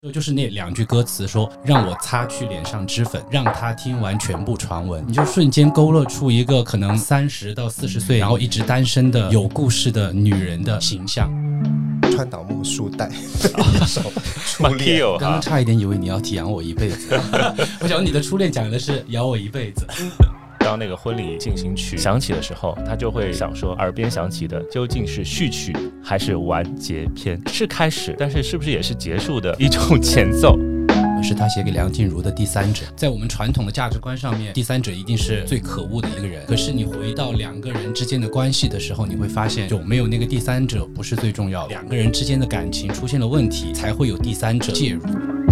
就就是那两句歌词说，让我擦去脸上脂粉，让他听完全部传闻，你就瞬间勾勒出一个可能三十到四十岁，然后一直单身的有故事的女人的形象。川岛木树代手 初恋，刚刚差一点以为你要提养我一辈子，我想你的初恋讲的是养我一辈子。当那个婚礼进行曲响起的时候，他就会想说，耳边响起的究竟是序曲还是完结篇？是开始，但是是不是也是结束的一种前奏？是他写给梁静茹的第三者，在我们传统的价值观上面，第三者一定是最可恶的一个人。可是你回到两个人之间的关系的时候，你会发现有没有那个第三者不是最重要的，两个人之间的感情出现了问题，才会有第三者介入。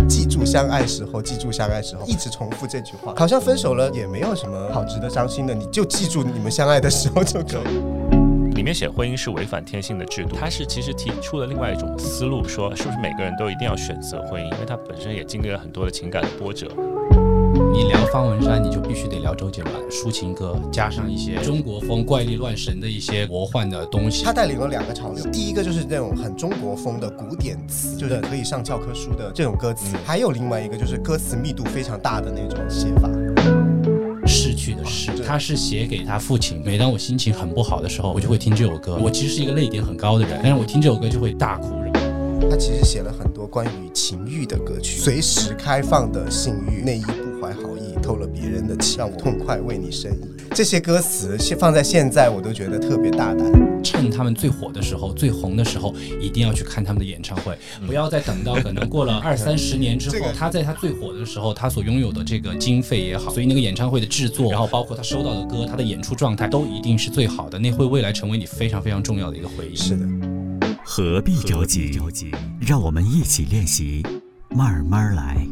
记住相爱时候，记住相爱时候，一直重复这句话，好像分手了也没有什么好值得伤心的，你就记住你们相爱的时候就可以。里面写婚姻是违反天性的制度，他是其实提出了另外一种思路，说是不是每个人都一定要选择婚姻？因为他本身也经历了很多的情感的波折。你聊方文山，你就必须得聊周杰伦抒情歌，加上一些中国风怪力乱神的一些魔幻的东西他。带领了两个潮流，第一个就是那种很中国风的古典词，就是可以上教科书的这种歌词；还有另外一个就是歌词密度非常大的那种写法。逝去的逝，他是写给他父亲。每当我心情很不好的时候，我就会听这首歌。我其实是一个泪点很高的人，但是我听这首歌就会大哭。他其实写了很多关于情欲的歌曲，随时开放的性欲，内衣不怀好意，偷了别人的气，让我痛快为你生意。这些歌词现放在现在，我都觉得特别大胆。趁他们最火的时候、最红的时候，一定要去看他们的演唱会，不要再等到可能过了二三十年之后，他在他最火的时候，他所拥有的这个经费也好，所以那个演唱会的制作，然后包括他收到的歌，他的演出状态，都一定是最好的，那会未来成为你非常非常重要的一个回忆。是的。何必着急？让我们一起练习，慢慢来。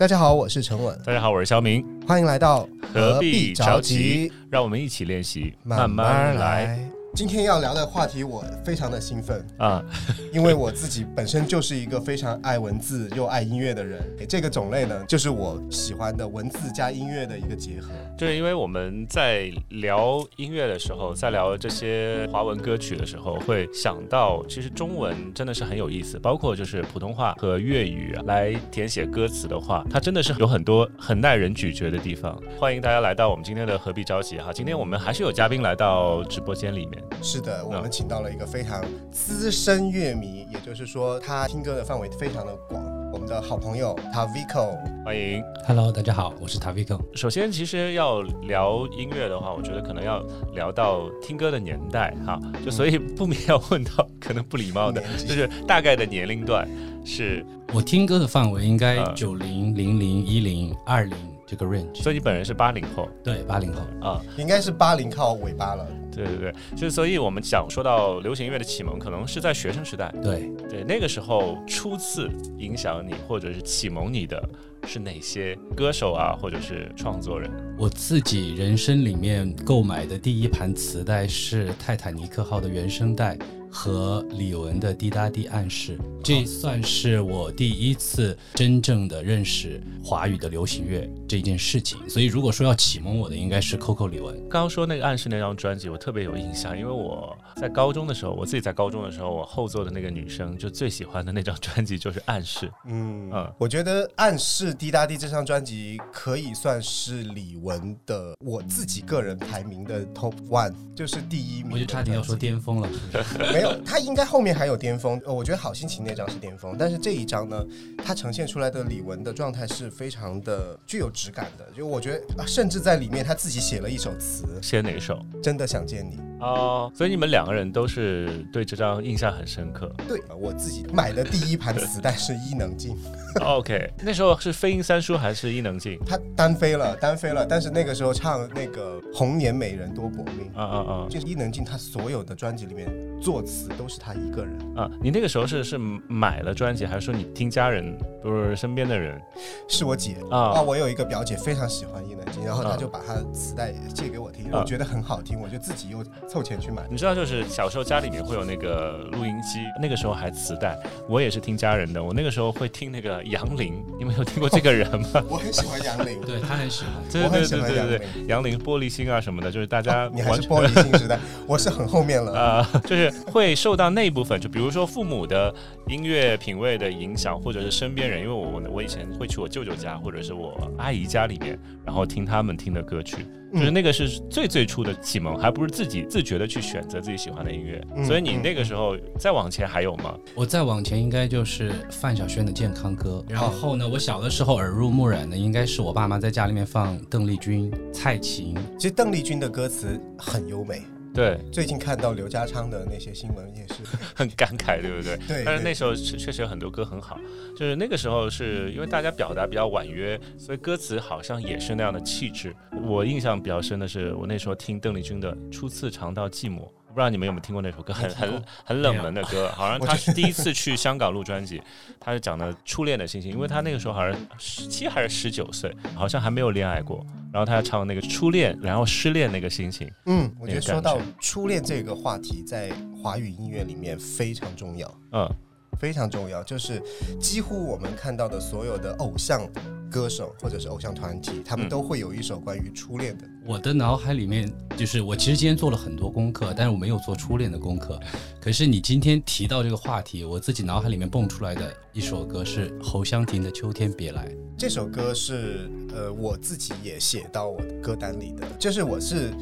大家好，我是陈稳，大家好，我是肖明，欢迎来到何必着急？让我们一起练习，慢慢来。。今天要聊的话题，我非常的兴奋，啊！因为我自己本身就是一个非常爱文字又爱音乐的人。这个种类呢，就是我喜欢的文字加音乐的一个结合。就是因为我们在聊音乐的时候，在聊这些华文歌曲的时候，会想到其实中文真的是很有意思，包括就是普通话和粤语来填写歌词的话，它真的是有很多很耐人咀嚼的地方。欢迎大家来到我们今天的何必着急哈，今天我们还是有嘉宾来到直播间里面。是的，我们请到了一个非常资深乐迷，也就是说他听歌的范围非常的广。我们的好朋友 Tavico，欢迎。Hello，大家好，我是 Tavico。首先，其实要聊音乐的话，我觉得可能要聊到听歌的年代哈，就所以不免要问到可能不礼貌的 就是大概的年龄段是，我听歌的范围应该啊九零、零零、一零、二零这个 range。所以你本人是八零后对，八零后。啊，应该是八零靠尾巴了。对对对，就是所以我们讲说到流行音乐的启蒙，可能是在学生时代，对，对那个时候初次影响你或者是启蒙你的是哪些歌手啊，或者是创作人？我自己人生里面购买的第一盘磁带是《泰坦尼克号》的原声带和李玟的《滴答滴暗示》，这算是我第一次真正的认识华语的流行乐这件事情。所以如果说要启蒙我的，应该是 Coco 李玟。刚刚说那个暗示那张专辑，我特别有印象，因为我在高中的时候，我自己在高中的时候，我后座的那个女生就最喜欢的那张专辑就是《暗示》。嗯嗯我觉得《暗示滴答滴》这张专辑可以算是李玟的我自己个人排名的 Top One，就是第一名。我就差点要说巅峰了。没有，他应该后面还有巅峰。呃，我觉得好心情那张是巅峰，但是这一张呢，它呈现出来的李玟的状态是非常的具有质感的。就我觉得，啊甚至在里面他自己写了一首词，写哪一首？真的想见你。哦，所以你们两个人都是对这张印象很深刻。对我自己买的第一盘磁带是伊能静，OK，那时候是飞鹰三叔还是伊能静？他单飞了，单飞了。但是那个时候唱那个《红颜美人多薄命》，啊啊啊就是伊能静，她所有的专辑里面作词都是她一个人。啊！你那个时候是是买了专辑，还是说你听家人，不是身边的人是我姐啊啊，我有一个表姐非常喜欢伊能静，然后她啊就把她的磁带借给我听，啊我觉得很好听，我就自己又凑钱去买。你知道，就是小时候家里面会有那个录音机，那个时候还磁带，我也是听家人的。我那个时候会听那个呃杨林，你们有听过这个人吗？我很喜欢杨林，对他很喜欢。对我很对对喜欢杨对杨林玻璃心啊什么的，就是大家你还是玻璃心时代，我是很后面了。呃，就是会受到那一部分，就比如说父母的音乐品味的影响，或者是身边人，因为我我我以前会去我舅舅家或者是我阿姨家里面，然后听他们听的歌曲，就是那个是最最初的启蒙，还不是自己自觉的去选择自己喜欢的音乐。嗯所以你嗯那个时候再往前还有吗？我再往前应该就是范晓萱的健康歌，然后呢，我小的时候耳濡目染的应该是我爸妈在家里面放邓丽君、蔡琴，其实邓丽君的歌词很优美，对，最近看到刘家昌的那些新闻也是，很感慨，对不对？对对但是那时候确确实有很多歌很好，就是那个时候是因为大家表达比较婉约，所以歌词好像也是那样的气质。我印象比较深的是，我那时候听邓丽君的《初次尝到寂寞》，我不知道你们有没有听过那首歌，很很很冷门的歌，好像他是第一次去香港录专辑，他是讲的初恋的心情，因为他那个时候好像十七还是十九岁，好像还没有恋爱过，然后他唱那个初恋，然后失恋那个心情，嗯，我觉得说到初恋这个话题，在华语音乐里面非常重要，嗯，非常重要，就是几乎我们看到的所有的偶像歌手或者是偶像团体，他们嗯都会有一首关于初恋的。我的脑海里面就是我其实今天做了很多功课，但是我没有做初恋的功课。可是你今天提到这个话题，我自己脑海里面蹦出来的一首歌是侯湘婷的《秋天别来》。这首歌是呃我自己也写到我的歌单里的，就是我是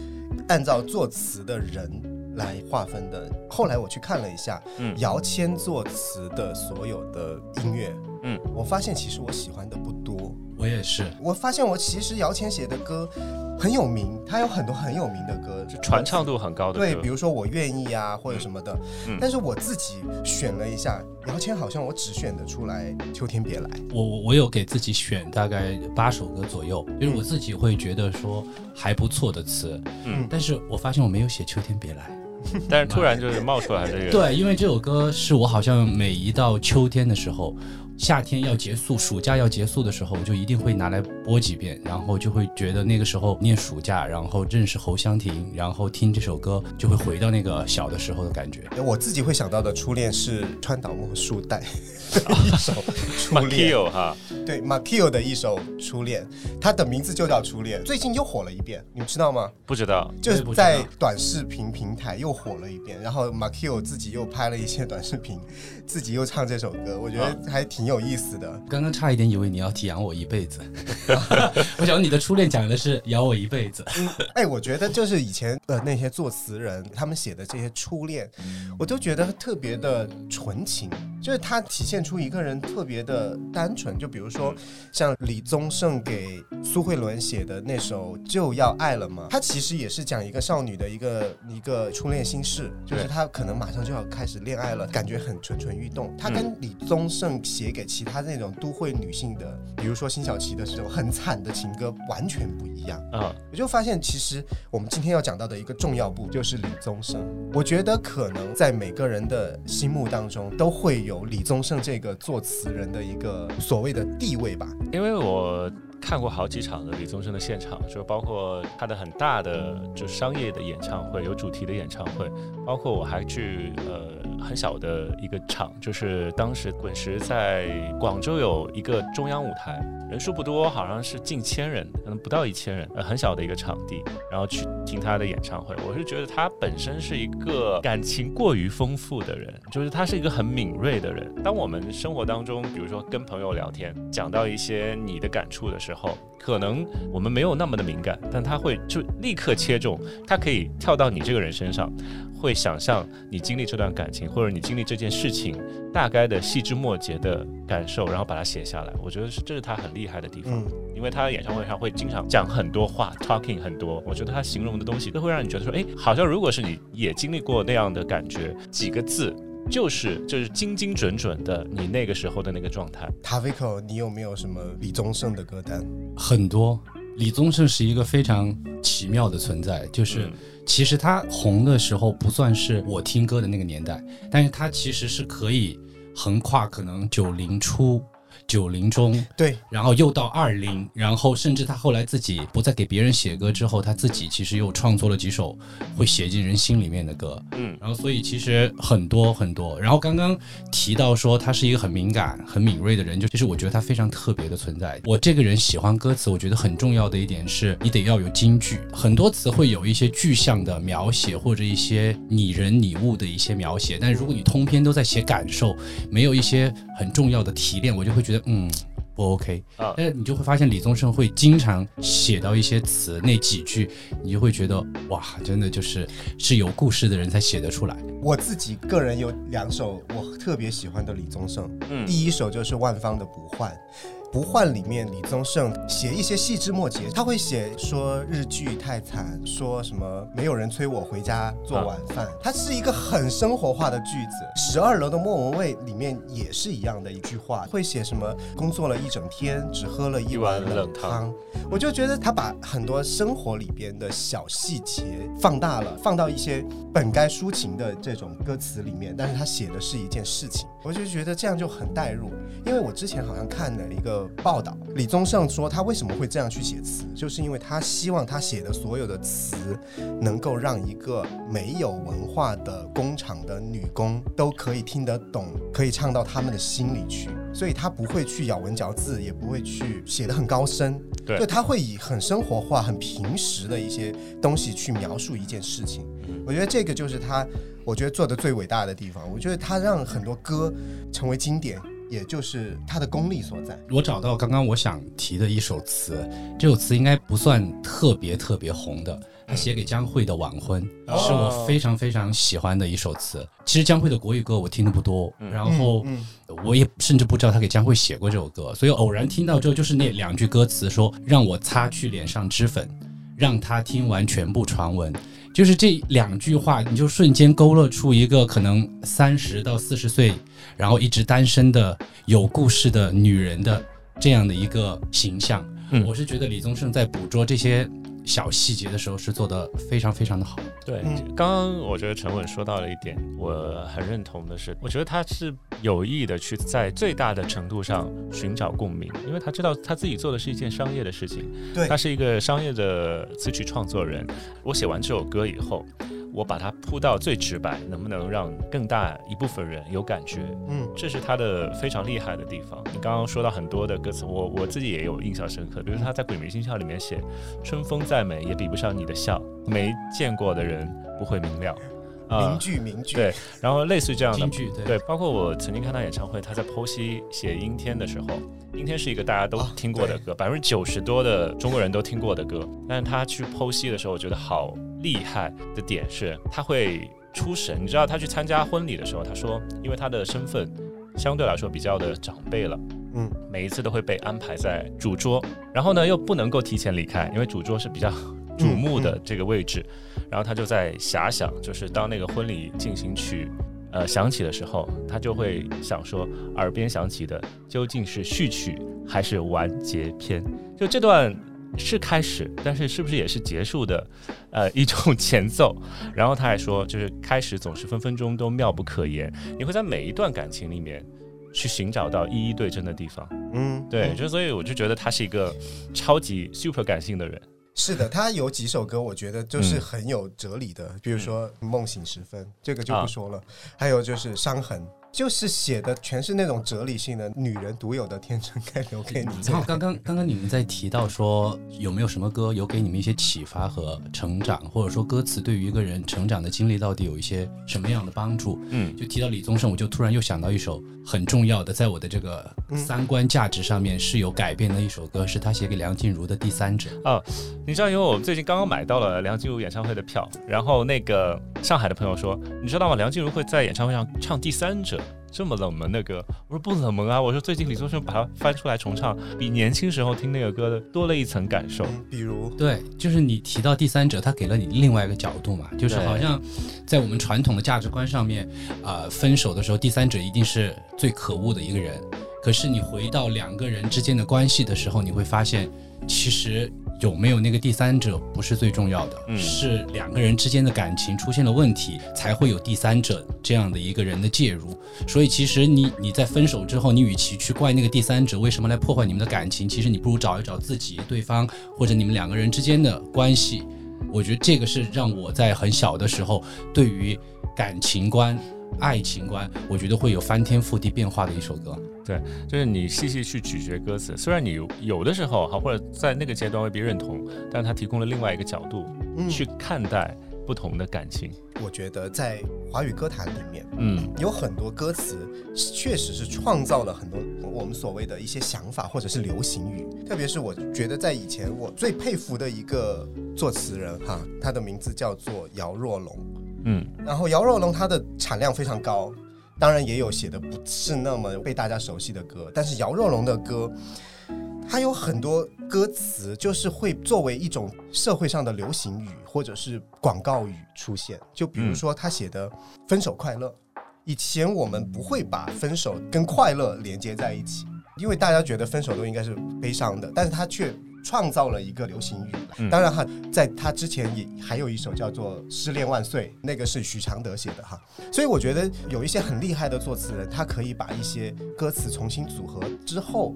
按照作词的人来划分的。后来我去看了一下，嗯姚谦作词的所有的音乐，嗯，我发现其实我喜欢的不多。我也是，我发现我其实姚谦写的歌很有名，他有很多很有名的歌，就传唱度很高的对，比如说我愿意啊，或者什么的。嗯但是我自己选了一下，姚谦好像我只选得出来《秋天别来》。我我我有给自己选大概八首歌左右，就是我自己会觉得说还不错的词，嗯但是我发现我没有写《秋天别来》。但是突然就是冒出来这个，对，因为这首歌是我好像每一到秋天的时候，夏天要结束，暑假要结束的时候，我就一定会拿来播几遍，然后就会觉得那个时候念暑假，然后认识侯湘婷，然后听这首歌，就会回到那个小的时候的感觉。我自己会想到的初恋是川岛茉树代的一首初恋哈，对 Makio 的一首初恋，它的名字就叫初恋，最近又火了一遍，你们知道吗？不知道，就是在短视频平台又火了一遍，然后 Makio 自己又拍了一些短视频，自己又唱这首歌，我觉得还挺有意思的。刚刚差一点以为你要提养我一辈子，我想你的初恋讲的是养我一辈子。哎，我觉得就是以前呃那些作词人他们写的这些初恋，我都觉得特别的纯情，就是它体现出一个人特别的单纯。就比如说像李宗盛给苏慧伦写的那首《就要爱了吗》，他其实也是讲一个少女的一个一个初恋心事，就是对她可能马上就要开始恋爱了，感觉很蠢蠢欲动。他跟李宗盛写给其他那种都会女性的，比如说辛晓琪的这种很惨的情歌，完全不一样。嗯，我就发现，其实我们今天要讲到的一个重要部就是李宗盛。我觉得可能在每个人的心目当中，都会有李宗盛这个作词人的一个所谓的地位吧。因为我看过好几场的李宗盛的现场，就包括他的很大的就商业的演唱会，有主题的演唱会，包括我还去呃很小的一个场，就是当时滚石在广州有一个中央舞台，人数不多，好像是近千人，可能不到一千人，呃很小的一个场地，然后去听他的演唱会。我是觉得他本身是一个感情过于丰富的人，就是他是一个很敏锐的人。当我们生活当中，比如说跟朋友聊天，讲到一些你的感触的时候，可能我们没有那么的敏感，但他会就立刻切中，他可以跳到你这个人身上，会想象你经历这段感情，或者你经历这件事情大概的细枝末节的感受，然后把它写下来。我觉得是这是他很厉害的地方。嗯，因为他的演唱会上会经常讲很多话，talking 很多，我觉得他形容的东西都会让你觉得说，哎，好像如果是你也经历过那样的感觉，几个字就是就是精精准准的你那个时候的那个状态。Tavico，，你有没有什么李宗盛的歌单？很多。李宗盛是一个非常奇妙的存在，就是嗯其实他红的时候不算是我听歌的那个年代，但是他其实是可以横跨可能九零初九零中，对，然后又到二零，然后甚至他后来自己不再给别人写歌之后，他自己其实又创作了几首会写进人心里面的歌。嗯，然后所以其实很多很多。然后刚刚提到说他是一个很敏感、很敏锐的人，就其实我觉得他非常特别的存在。我这个人喜欢歌词，我觉得很重要的一点是你得要有金句，很多词会有一些具象的描写或者一些拟人拟物的一些描写，但如果你通篇都在写感受，没有一些很重要的提炼，我就会觉得嗯。不 OK 啊但是你就会发现李宗盛会经常写到一些词，那几句你就会觉得哇，真的就是是有故事的人才写得出来。我自己个人有两首我特别喜欢的李宗盛，嗯第一首就是万芳的《不换》。不换里面，李宗盛写一些细枝末节，他会写说日剧太惨，说什么没有人催我回家做晚饭，它是一个很生活化的句子。十二楼的莫文蔚里面也是一样的一句话，会写什么工作了一整天，只喝了一碗冷汤。我就觉得他把很多生活里边的小细节放大了，放到一些本该抒情的这种歌词里面，但是他写的是一件事情，我就觉得这样就很带入。因为我之前好像看了一个报道，李宗盛说他为什么会这样去写词，就是因为他希望他写的所有的词能够让一个没有文化的工厂的女工都可以听得懂，可以唱到他们的心里去，所以他不会去咬文嚼字，也不会去写的很高深，对就他会以很生活化、很平实的一些东西去描述一件事情。我觉得这个就是他，我觉得做的最伟大的地方。我觉得他让很多歌成为经典，也就是他的功力所在。我找到刚刚我想提的一首词，这首词应该不算特别特别红的，他写给江蕙的《晚婚》哦是我非常非常喜欢的一首词。其实江蕙的国语歌我听的不多，然后嗯我也甚至不知道他给江蕙写过这首歌，所以偶然听到之后，就是那两句歌词说：“让我擦去脸上脂粉，让他听完全部传闻。”就是这两句话，你就瞬间勾勒出一个可能三十到四十岁，然后一直单身的有故事的女人的这样的一个形象。嗯我是觉得李宗盛在捕捉这些小细节的时候是做的非常非常的好。对，嗯刚刚我觉得陈稳说到了一点，我很认同的是，我觉得他是有意的去在最大的程度上寻找共鸣，因为他知道他自己做的是一件商业的事情，对他是一个商业的词曲创作人。我写完这首歌以后，我把它铺到最直白，能不能让更大一部分人有感觉？嗯，这是他的非常厉害的地方。你刚刚说到很多的歌词，我我自己也有印象深刻，比如他在《鬼迷心窍》里面写“春风再美也比不上你的笑，没见过的人不会明了”，啊、名句名句，对然后类似于这样的京剧对对，包括我曾经看他演唱会，他在剖析写《阴天》的时候，《阴天》是一个大家都啊听过的歌，百分之九十多的中国人都听过的歌。但是他去剖析的时候，我觉得好厉害的点是，他会出神。你知道他去参加婚礼的时候，他说，因为他的身份相对来说比较的长辈了。嗯，每一次都会被安排在主桌，然后呢又不能够提前离开，因为主桌是比较瞩目的这个位置。然后他就在遐想，就是当那个婚礼进行曲呃响起的时候，他就会想说，耳边响起的究竟是序曲还是完结篇？就这段是开始，但是是不是也是结束的呃一种前奏？然后他还说，就是开始总是分分钟都妙不可言，你会在每一段感情里面。去寻找到一一对症的地方，嗯，对，嗯。就所以我就觉得他是一个超级 super 感性的人，是的，他有几首歌，我觉得就是嗯。很有哲理的，比如说《梦醒时分》，这个就啊。不说了。还有就是《伤痕》，就是写的全是那种哲理性的，女人独有的天真该留给你。然后刚刚刚刚你们在提到说有没有什么歌有给你们一些启发和成长，或者说歌词对于一个人成长的经历到底有一些什么样的帮助？嗯就提到李宗盛，我就突然又想到一首很重要的，在我的这个三观价值上面是有改变的一首歌，是他写给梁静茹的《第三者》。你知道，因为我们最近刚刚买到了梁静茹演唱会的票，然后那个上海的朋友说，你知道吗？梁静茹会在演唱会上唱《第三者》这么冷门的歌，我说不冷门啊，我说最近李宗盛把它翻出来重唱，比年轻时候听那个歌的多了一层感受。嗯比如，对，就是你提到第三者，他给了你另外一个角度嘛，就是好像在我们传统的价值观上面，呃，分手的时候，第三者一定是最可恶的一个人。可可是你回到两个人之间的关系的时候，你会发现，其实有没有那个第三者不是最重要的，嗯是两个人之间的感情出现了问题，才会有第三者这样的一个人的介入。所以其实你你在分手之后，你与其去怪那个第三者为什么来破坏你们的感情，其实你不如找一找自己、对方或者你们两个人之间的关系。我觉得这个是让我在很小的时候对于感情观、爱情观，我觉得会有翻天覆地变化的一首歌。对就是你细细去咀嚼歌词，虽然你有有的时候哈，或者在那个阶段未必认同，但它提供了另外一个角度嗯去看待不同的感情。我觉得在华语歌坛里面，嗯有很多歌词确实是创造了很多我们所谓的一些想法或者是流行语。特别是我觉得在以前我最佩服的一个作词人哈，他的名字叫做姚若龙。嗯然后姚若龙他的产量非常高，当然也有写的不是那么被大家熟悉的歌，但是姚若龙的歌。他有很多歌词，就是会作为一种社会上的流行语或者是广告语出现。就比如说他写的“分手快乐”，以前我们不会把分手跟快乐连接在一起，因为大家觉得分手都应该是悲伤的，但是他却创造了一个流行语。嗯当然哈，在他之前也还有一首叫做《失恋万岁》，那个是许常德写的哈。所以我觉得有一些很厉害的作词人，他可以把一些歌词重新组合之后，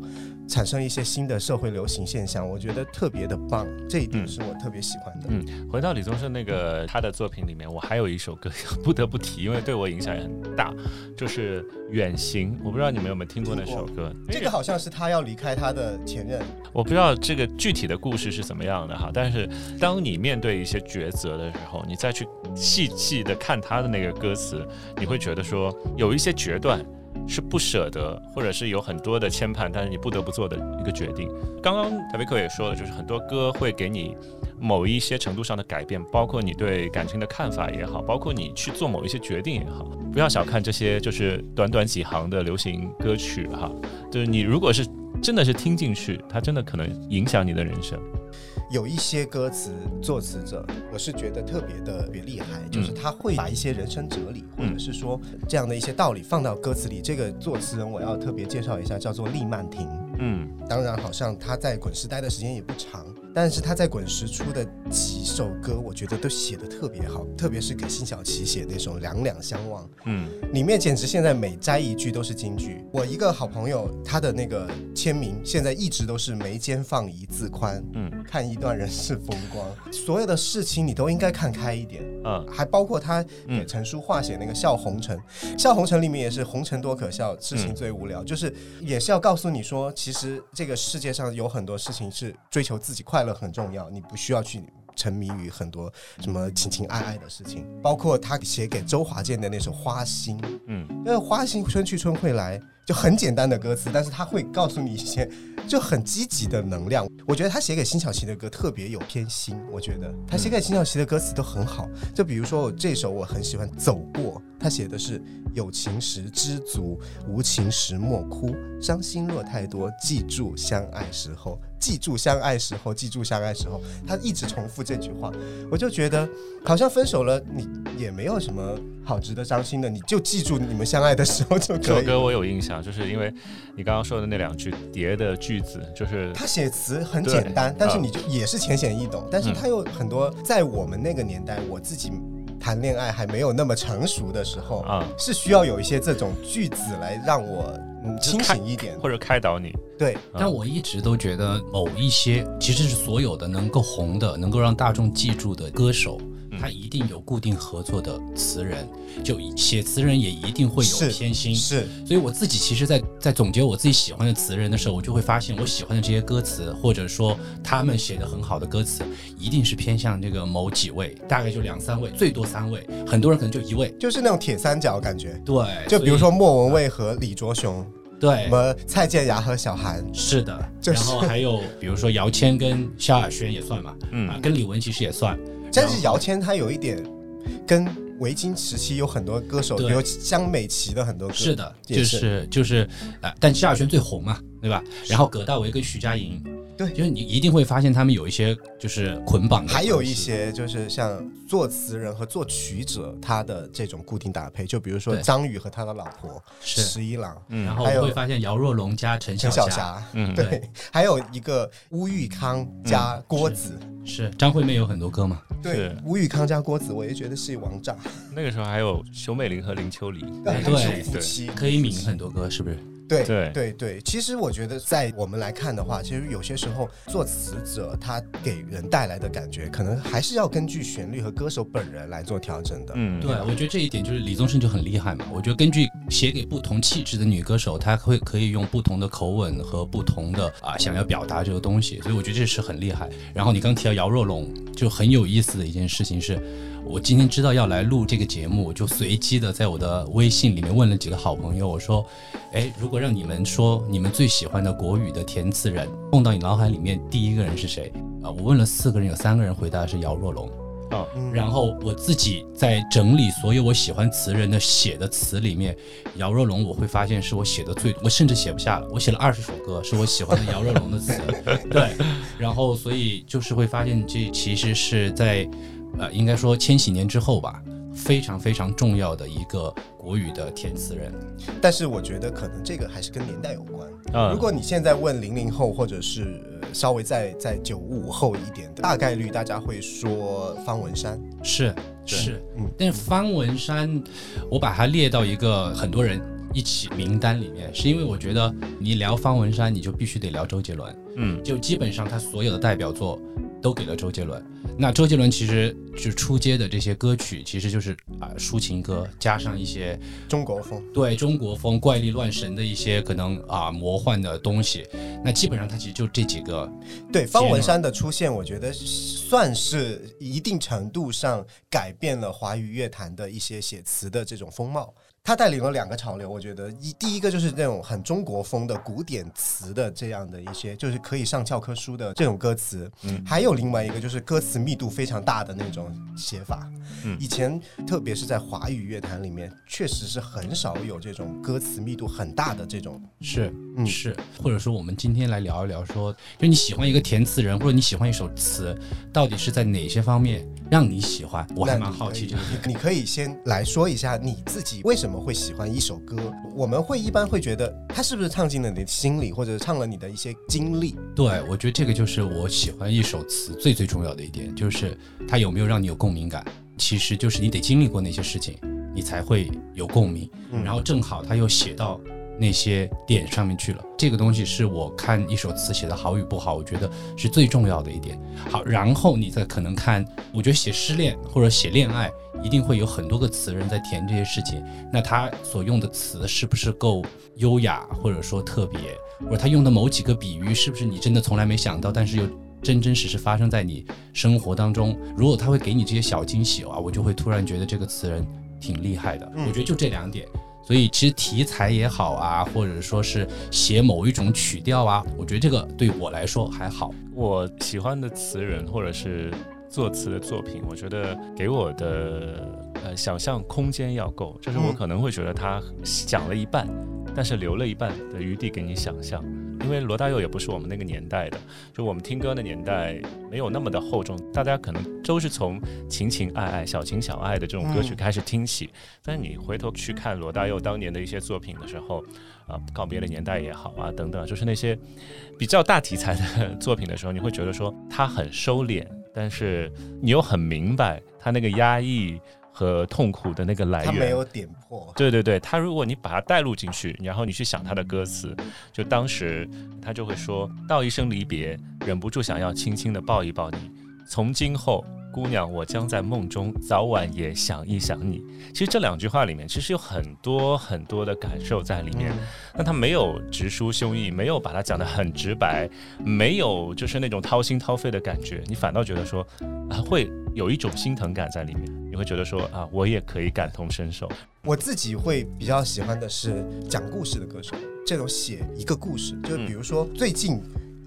产生一些新的社会流行现象，我觉得特别的棒，这一点嗯是我特别喜欢的。嗯，回到李宗盛那个他的作品里面，我还有一首歌 不得不提，因为对我影响也很大，就是《远行》。我不知道你们有没有听过那首歌？这个好像是他要离开他的前任，我不知道这个具体的故事是怎么样的哈，但是当你面对一些抉择的时候，你再去细细的看他的那个歌词，你会觉得说有一些决断是不舍得，或者是有很多的牵绊，但是你不得不做的一个决定。刚刚台贝克也说了，就是很多歌会给你某一些程度上的改变，包括你对感情的看法也好，包括你去做某一些决定也好，不要小看这些就是短短几行的流行歌曲哈，就是你如果是真的是听进去，它真的可能影响你的人生。有一些歌词作词者，我是觉得特别的特别厉害，就是他会把一些人生哲理，或嗯者是说这样的一些道理放到歌词里。这个作词人我要特别介绍一下，叫做利曼婷。嗯当然，好像他在滚石待的时间也不长，但是他在滚石出的几首歌，我觉得都写的特别好，特别是给辛晓琪写那首《两两相望》。嗯里面简直现在每摘一句都是金句。我一个好朋友，他的那个签名现在一直都是眉间放一字宽，嗯看一段人世风光。所有的事情你都应该看开一点，嗯还包括他给嗯陈淑桦写那个《笑红尘》，笑红尘》里面也是红尘多可笑，事情最无聊，就是也是要告诉你说，其实这个世界上有很多事情是追求自己快乐很重要，你不需要去。沉迷于很多什么情情爱爱的事情，包括他写给周华健的那首《花心》，嗯因为花心春去春会来，很简单的歌词，但是他会告诉你一些就很积极的能量。我觉得他写给辛晓琪的歌特别有偏心，我觉得他写给辛晓琪的歌词都很好。就比如说我这首我很喜欢《走过》，他写的是有情时知足，无情时莫哭，伤心若太多，记住相爱时候，记住相爱时候，记住相爱时候。他一直重复这句话，我就觉得好像分手了，你也没有什么好值得伤心的，你就记住你们相爱的时候就可以。这首歌我有印象，就是因为你刚刚说的那两句叠的句子，就是他写词很简单，但是你就也是浅显易懂，但是他有很多在我们那个年代，我自己谈恋爱还没有那么成熟的时候，啊，是需要有一些这种句子来让我嗯清醒一点。或者开导你。对，但我一直都觉得某一些其实是所有的能够红的、能够让大众记住的歌手，嗯他一定有固定合作的词人，就写词人也一定会有偏心。是所以我自己其实在，在总结我自己喜欢的词人的时候，我就会发现，我喜欢的这些歌词，或者说他们写的很好的歌词，一定是偏向这个某几位，大概就两三位，最多三位，很多人可能就一位。就是那种铁三角感觉。对，就比如说莫文蔚和李卓雄，对。什，么蔡健雅和小韩，是的，就是。然后还有比如说姚谦跟萧亚轩也算嘛，嗯。啊，跟李玟其实也算，但是姚谦他有一点跟维京时期有很多歌手，比如江美琪的很多歌，是的，就是就是啊、但萧亚轩最红嘛，对吧？然后葛大为跟徐佳莹，对。就是你一定会发现他们有一些就是捆绑的，还有一些就是像作词人和作曲者他的这种固定搭配，就比如说张宇和他的老婆是。十一郎。嗯然后还有会发现姚若龙加陈小霞，嗯对，还有一个乌玉康加郭子，是。张惠妹有很多歌嘛，对是，吴宇康加郭子，我也觉得是王炸，那个时候还有熊美玲和林秋离，对。夫妻，柯以敏很多歌是不是？对对对对，其实我觉得在我们来看的话，其实有些时候作词者他给人带来的感觉，可能还是要根据旋律和歌手本人来做调整的。嗯，对，我觉得这一点就是李宗盛就很厉害嘛。我觉得根据写给不同气质的女歌手，她会可以用不同的口吻和不同的啊想要表达这个东西，所以我觉得这是很厉害。然后你刚提到姚若龙，就很有意思的一件事情是，我今天知道要来录这个节目，我就随机的在我的微信里面问了几个好朋友，我说，哎，如果让你们说你们最喜欢的国语的填词人，蹦到你脑海里面第一个人是谁？啊，我问了四个人，有三个人回答是姚若龙。哦，嗯然后我自己在整理所有我喜欢词人的写的词里面，姚若龙我会发现是我写的最，我甚至写不下了，我写了二十首歌是我喜欢的姚若龙的词，对，然后所以就是会发现这其实是在，呃，应该说千禧年之后吧，非常非常重要的一个国语的填词人，但是我觉得可能这个还是跟年代有关。嗯如果你现在问零零后或者是呃稍微再再九五后一点的，大概率大家会说方文山。是是，嗯但是方文山，我把它列到一个很多人一起名单里面，是因为我觉得你聊方文山，你就必须得聊周杰伦，嗯就基本上他所有的代表作都给了周杰伦。那周杰伦其实就出街的这些歌曲，其实就是啊、抒情歌，加上一些中国风，对中国风怪力乱神的一些可能啊、魔幻的东西。那基本上他其实就这几个对方文山的出现，我觉得算是一定程度上改变了华语乐坛的一些写词的这种风貌。他带领了两个潮流，我觉得一第一个就是那种很中国风的古典词的这样的一些，就是可以上教科书的这种歌词。嗯还有另外一个就是歌词密度非常大的那种写法。嗯以前特别是在华语乐坛里面，确实是很少有这种歌词密度很大的这种。是，嗯是，或者说我们今天来聊一聊说，就你喜欢一个填词人，或者你喜欢一首词，到底是在哪些方面让你喜欢？我还蛮好奇这个点。你可以先来说一下你自己为什么会喜欢一首歌？我们会一般会觉得它是不是唱进了你的心里，或者唱了你的一些经历？对，我觉得这个就是我喜欢一首词最最重要的一点，就是它有没有让你有共鸣感。其实就是你得经历过那些事情，你才会有共鸣。嗯然后正好他又写到那些点上面去了。这个东西是我看一首词写的好与不好，我觉得是最重要的一点。好，然后你再可能看，我觉得写失恋或者写恋爱，一定会有很多个词人在填这些事情。那他所用的词是不是够优雅，或者说特别，或者他用的某几个比喻是不是你真的从来没想到，但是又真真实实发生在你生活当中？如果他会给你这些小惊喜啊，我就会突然觉得这个词人挺厉害的。嗯我觉得就这两点。所以其实题材也好啊，或者说是写某一种曲调啊，我觉得这个对我来说还好。我喜欢的词人或者是作词的作品，我觉得给我的呃想象空间要够，就是我嗯可能会觉得他讲了一半，但是留了一半的余地给你想象。因为罗大佑也不是我们那个年代的，就我们听歌的年代没有那么的厚重，大家可能都是从情情爱爱、小情小爱的这种歌曲开始听起。但你回头去看罗大佑当年的一些作品的时候，啊、告别的年代也好啊，等等，就是那些比较大题材的作品的时候，你会觉得说他很收敛，但是你又很明白他那个压抑和痛苦的那个来源。他没有点破。对对对，他如果你把它带入进去，然后你去想他的歌词，就当时他就会说道一声离别，忍不住想要轻轻的抱一抱你。从今后，姑娘，我将在梦中早晚也想一想你。其实这两句话里面，其实有很多很多的感受在里面。嗯他没有直抒胸臆，没有把它讲得很直白，没有就是那种掏心掏肺的感觉，你反倒觉得说啊，会有一种心疼感在里面，你会觉得说啊，我也可以感同身受。我自己会比较喜欢的是讲故事的歌手，这种写一个故事，就比如说最近。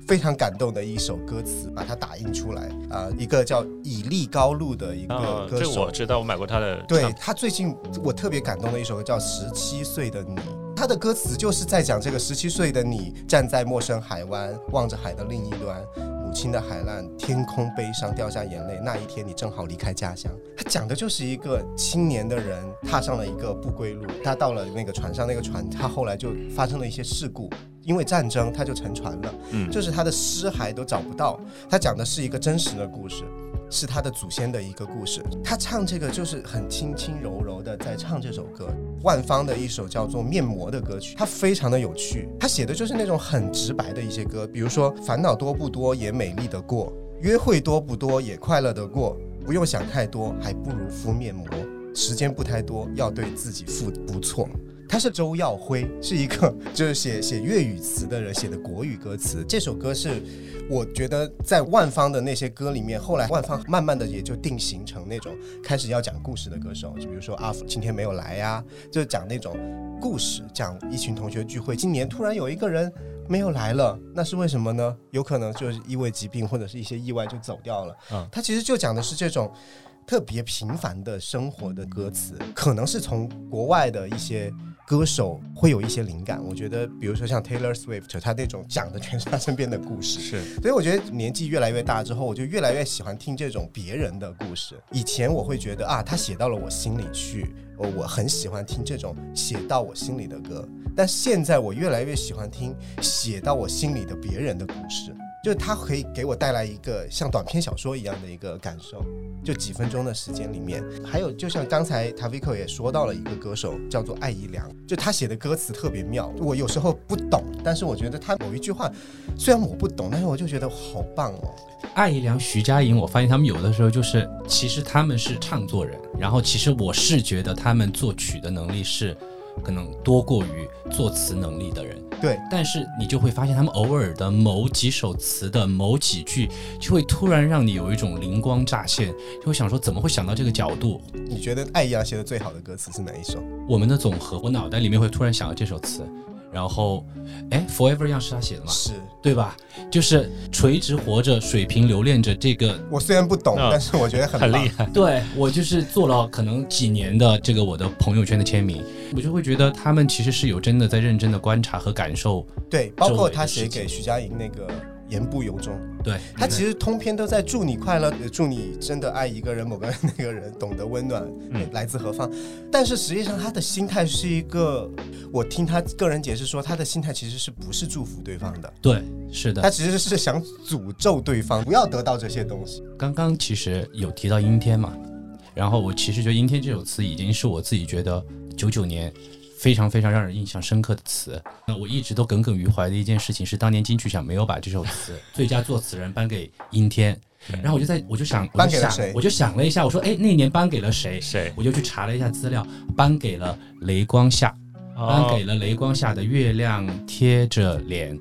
非常感动的一首歌词，把它打印出来啊、一个叫以利高路的一个歌手，我知道，我买过他的对唱他最近我特别感动的一首歌叫《十七岁的你》，他的歌词就是在讲这个十七岁的你站在陌生海湾，望着海的另一端，母亲的海浪，天空悲伤，掉下眼泪。那一天你正好离开家乡。他讲的就是一个青年的人踏上了一个不归路，他到了那个船上，那个船他后来就发生了一些事故，因为战争他就沉船了，嗯就是他的尸骸都找不到。他讲的是一个真实的故事。是他的祖先的一个故事，他唱这个就是很轻轻柔柔的在唱这首歌。万芳的一首叫做《面膜》的歌曲，它非常的有趣，他写的就是那种很直白的一些歌，比如说烦恼多不多也美丽的过，约会多不多也快乐的过，不用想太多，还不如敷面膜。时间不太多，要对自己负不错。他是周耀辉，是一个 就是写写粤语词的人写的国语歌词。这首歌是我觉得在万芳的那些歌里面，后来万芳慢慢的也就定型成那种开始要讲故事的歌手，就比如说阿福今天没有来呀、就是讲那种故事，讲一群同学聚会，今年突然有一个人没有来了，那是为什么呢？有可能就是因为疾病或者是一些意外就走掉了。嗯他其实就讲的是这种特别平凡的生活的歌词，可能是从国外的一些歌手会有一些灵感。我觉得，比如说像 Taylor Swift，他那种讲的全是他身边的故事。是所以我觉得年纪越来越大之后，我就越来越喜欢听这种别人的故事。以前我会觉得啊，他写到了我心里去，我我很喜欢听这种写到我心里的歌。但现在我越来越喜欢听写到我心里的别人的故事，就是他可以给我带来一个像短篇小说一样的一个感受，就几分钟的时间里面。还有，就像刚才 Tavico 也说到了一个歌手叫做艾怡良，就他写的歌词特别妙，我有时候不懂，但是我觉得他某一句话虽然我不懂，但是我就觉得好棒哦。艾怡良、徐佳莹，我发现他们有的时候就是，其实他们是唱作人，然后其实我是觉得他们作曲的能力是可能多过于作词能力的人，对，但是你就会发现他们偶尔的某几首词的某几句，就会突然让你有一种灵光乍现，就会想说怎么会想到这个角度？你觉得艾怡良写的最好的歌词是哪一首？我们的总和，我脑袋里面会突然想到这首词，然后，哎，Forever Young 是他写的吗？是对吧？就是垂直活着，水平留恋着这个我虽然不懂，嗯但是我觉得很很厉害。对我就是做了可能几年的这个我的朋友圈的签名，我就会觉得他们其实是有真的在认真的观察和感受。对，包括他写给徐佳莹那个《言不由衷》，对他其实通篇都在祝你快乐，呃祝你真的爱一个人，某个人那个人懂得温暖，嗯来自何方。但是实际上他的心态是一个，我听他个人解释说，他的心态其实是不是祝福对方的，对，是的。他其实是想诅咒对方，不要得到这些东西。刚刚其实有提到阴天嘛，然后我其实觉得阴天这首词已经是我自己觉得九九年。非常非常让人印象深刻的词，那我一直都耿耿于怀的一件事情是，当年金曲奖没有把这首词最佳作词人颁给阴天，然后我就在我就想，我就想颁给了谁我就想了一下，我说，哎，那年颁给了谁？谁？我就去查了一下资料，颁给了雷光下，颁给了雷光下的月亮贴着脸，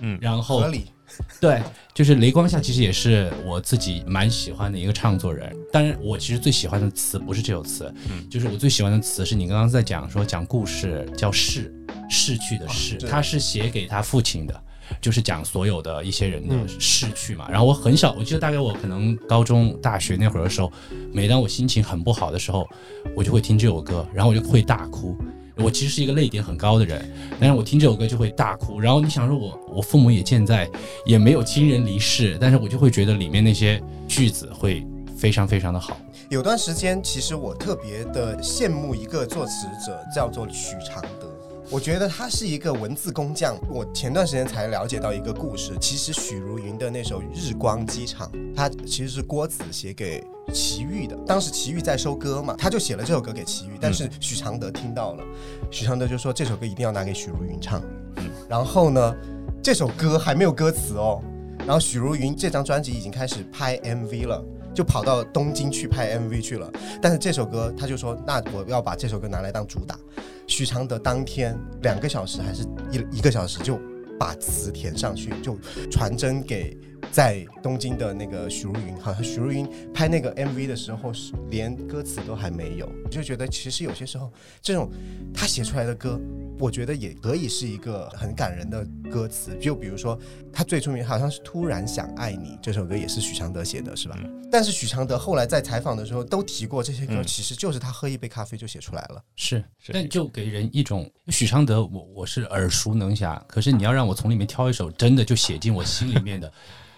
嗯然后合理，对，就是雷光下其实也是我自己蛮喜欢的一个唱作人。当然，我其实最喜欢的词不是这首词，嗯就是我最喜欢的词是你刚刚在讲说讲故事叫逝，逝去的逝，对他是写给他父亲的。就是讲所有的一些人的嗯逝去嘛，然后我很小，我记得大概我可能高中、大学那会儿的时候，每当我心情很不好的时候，我就会听这首歌，然后我就会大哭。我其实是一个泪点很高的人，但是我听这首歌就会大哭。然后你想说我，我父母也健在，也没有亲人离世，但是我就会觉得里面那些句子会非常非常的好。有段时间，其实我特别的羡慕一个作词者，叫做许常德。我觉得他是一个文字工匠。我前段时间才了解到一个故事，其实许茹芸的那首《日光机场》，它其实是郭子写给齐豫的。当时齐豫在收歌嘛，他就写了这首歌给齐豫，但是许常德听到了，许常德就说这首歌一定要拿给许茹芸唱。嗯然后呢，这首歌还没有歌词哦。然后许茹芸这张专辑已经开始拍 MV 了，就跑到东京去拍 MV 去了。但是这首歌他就说，那我要把这首歌拿来当主打。许常德当天两个小时还是一一个小时就把词填上去，就传真给在东京的那个许茹芸，好像许茹芸拍那个 MV 的时候，是连歌词都还没有，就觉得其实有些时候这种他写出来的歌，我觉得也可以是一个很感人的歌词。就比如说他最出名好像是《突然想爱你》这首歌，也是许常德写的，是吧？但是许常德后来在采访的时候都提过，这些歌嗯其实就是他喝一杯咖啡就写出来了。是，是但就给人一种许常德，我我是耳熟能详，可是你要让我从里面挑一首真的就写进我心里面的，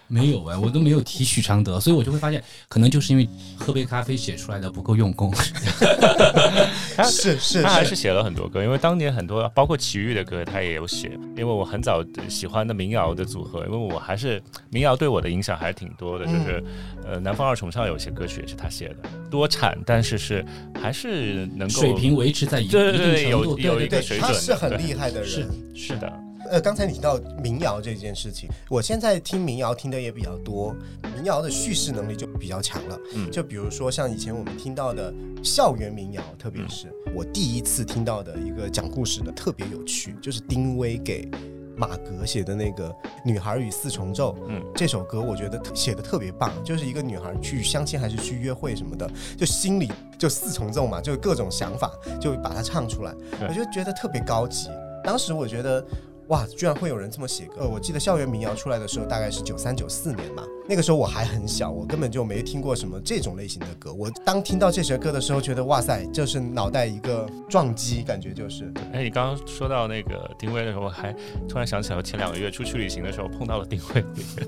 没有哎，我都没有提许常德，所以我就会发现，可能就是因为喝杯咖啡写出来的不够用功。他是是他还是写了很多歌，因为当年很多包括齐豫的歌他也有写。因为我很早喜欢的民谣的组合，因为我还是民谣对我的影响还是挺多的，就是呃南方二重唱有些歌曲也是他写的，多产，但是是还是能够水平维持在一一对对对定程度，有有一对个水准的他是很厉害的人。是是的，呃，刚才你提到民谣这件事情，我现在听民谣听的也比较多，民谣的叙事能力就比较强了。嗯就比如说像以前我们听到的校园民谣，特别是我第一次听到的一个讲故事的，特别有趣，就是丁薇给马格写的那个《女孩与四重奏》。嗯这首歌我觉得写的特别棒，就是一个女孩去相亲还是去约会什么的，就心里就四重奏嘛，就各种想法，就把它唱出来，我就觉得特别高级。当时我觉得。哇，居然会有人这么写歌！呃，我记得校园民谣出来的时候大概是九三九四年吧，那个时候我还很小，我根本就没听过什么这种类型的歌。我当听到这首歌的时候，觉得哇塞，就是脑袋一个撞击，感觉就是哎，你刚刚说到那个丁薇的时候，我还突然想起来，我前两个月出去旅行的时候碰到了丁薇，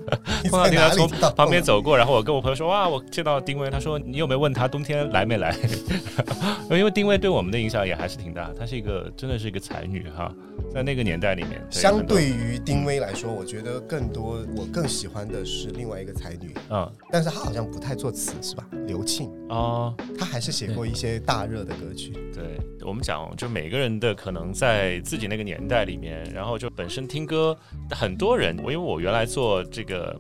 碰到丁薇从旁边走过，然后我跟我朋友说，哇，我见到了丁薇，他 说你有没有问他冬天来没来？因为丁薇对我们的影响也还是挺大，她是一个真的是一个才女哈，在那个年代里面，相对于丁薇来说，我觉得更多我更喜欢的是另外一个才女，嗯但是她好像不太作词，是吧？刘庆，哦，她还是写过一些大热的歌曲。对我们讲，就每个人的可能在自己那个年代里面，然后就本身听歌，很多人，我因为我原来做这个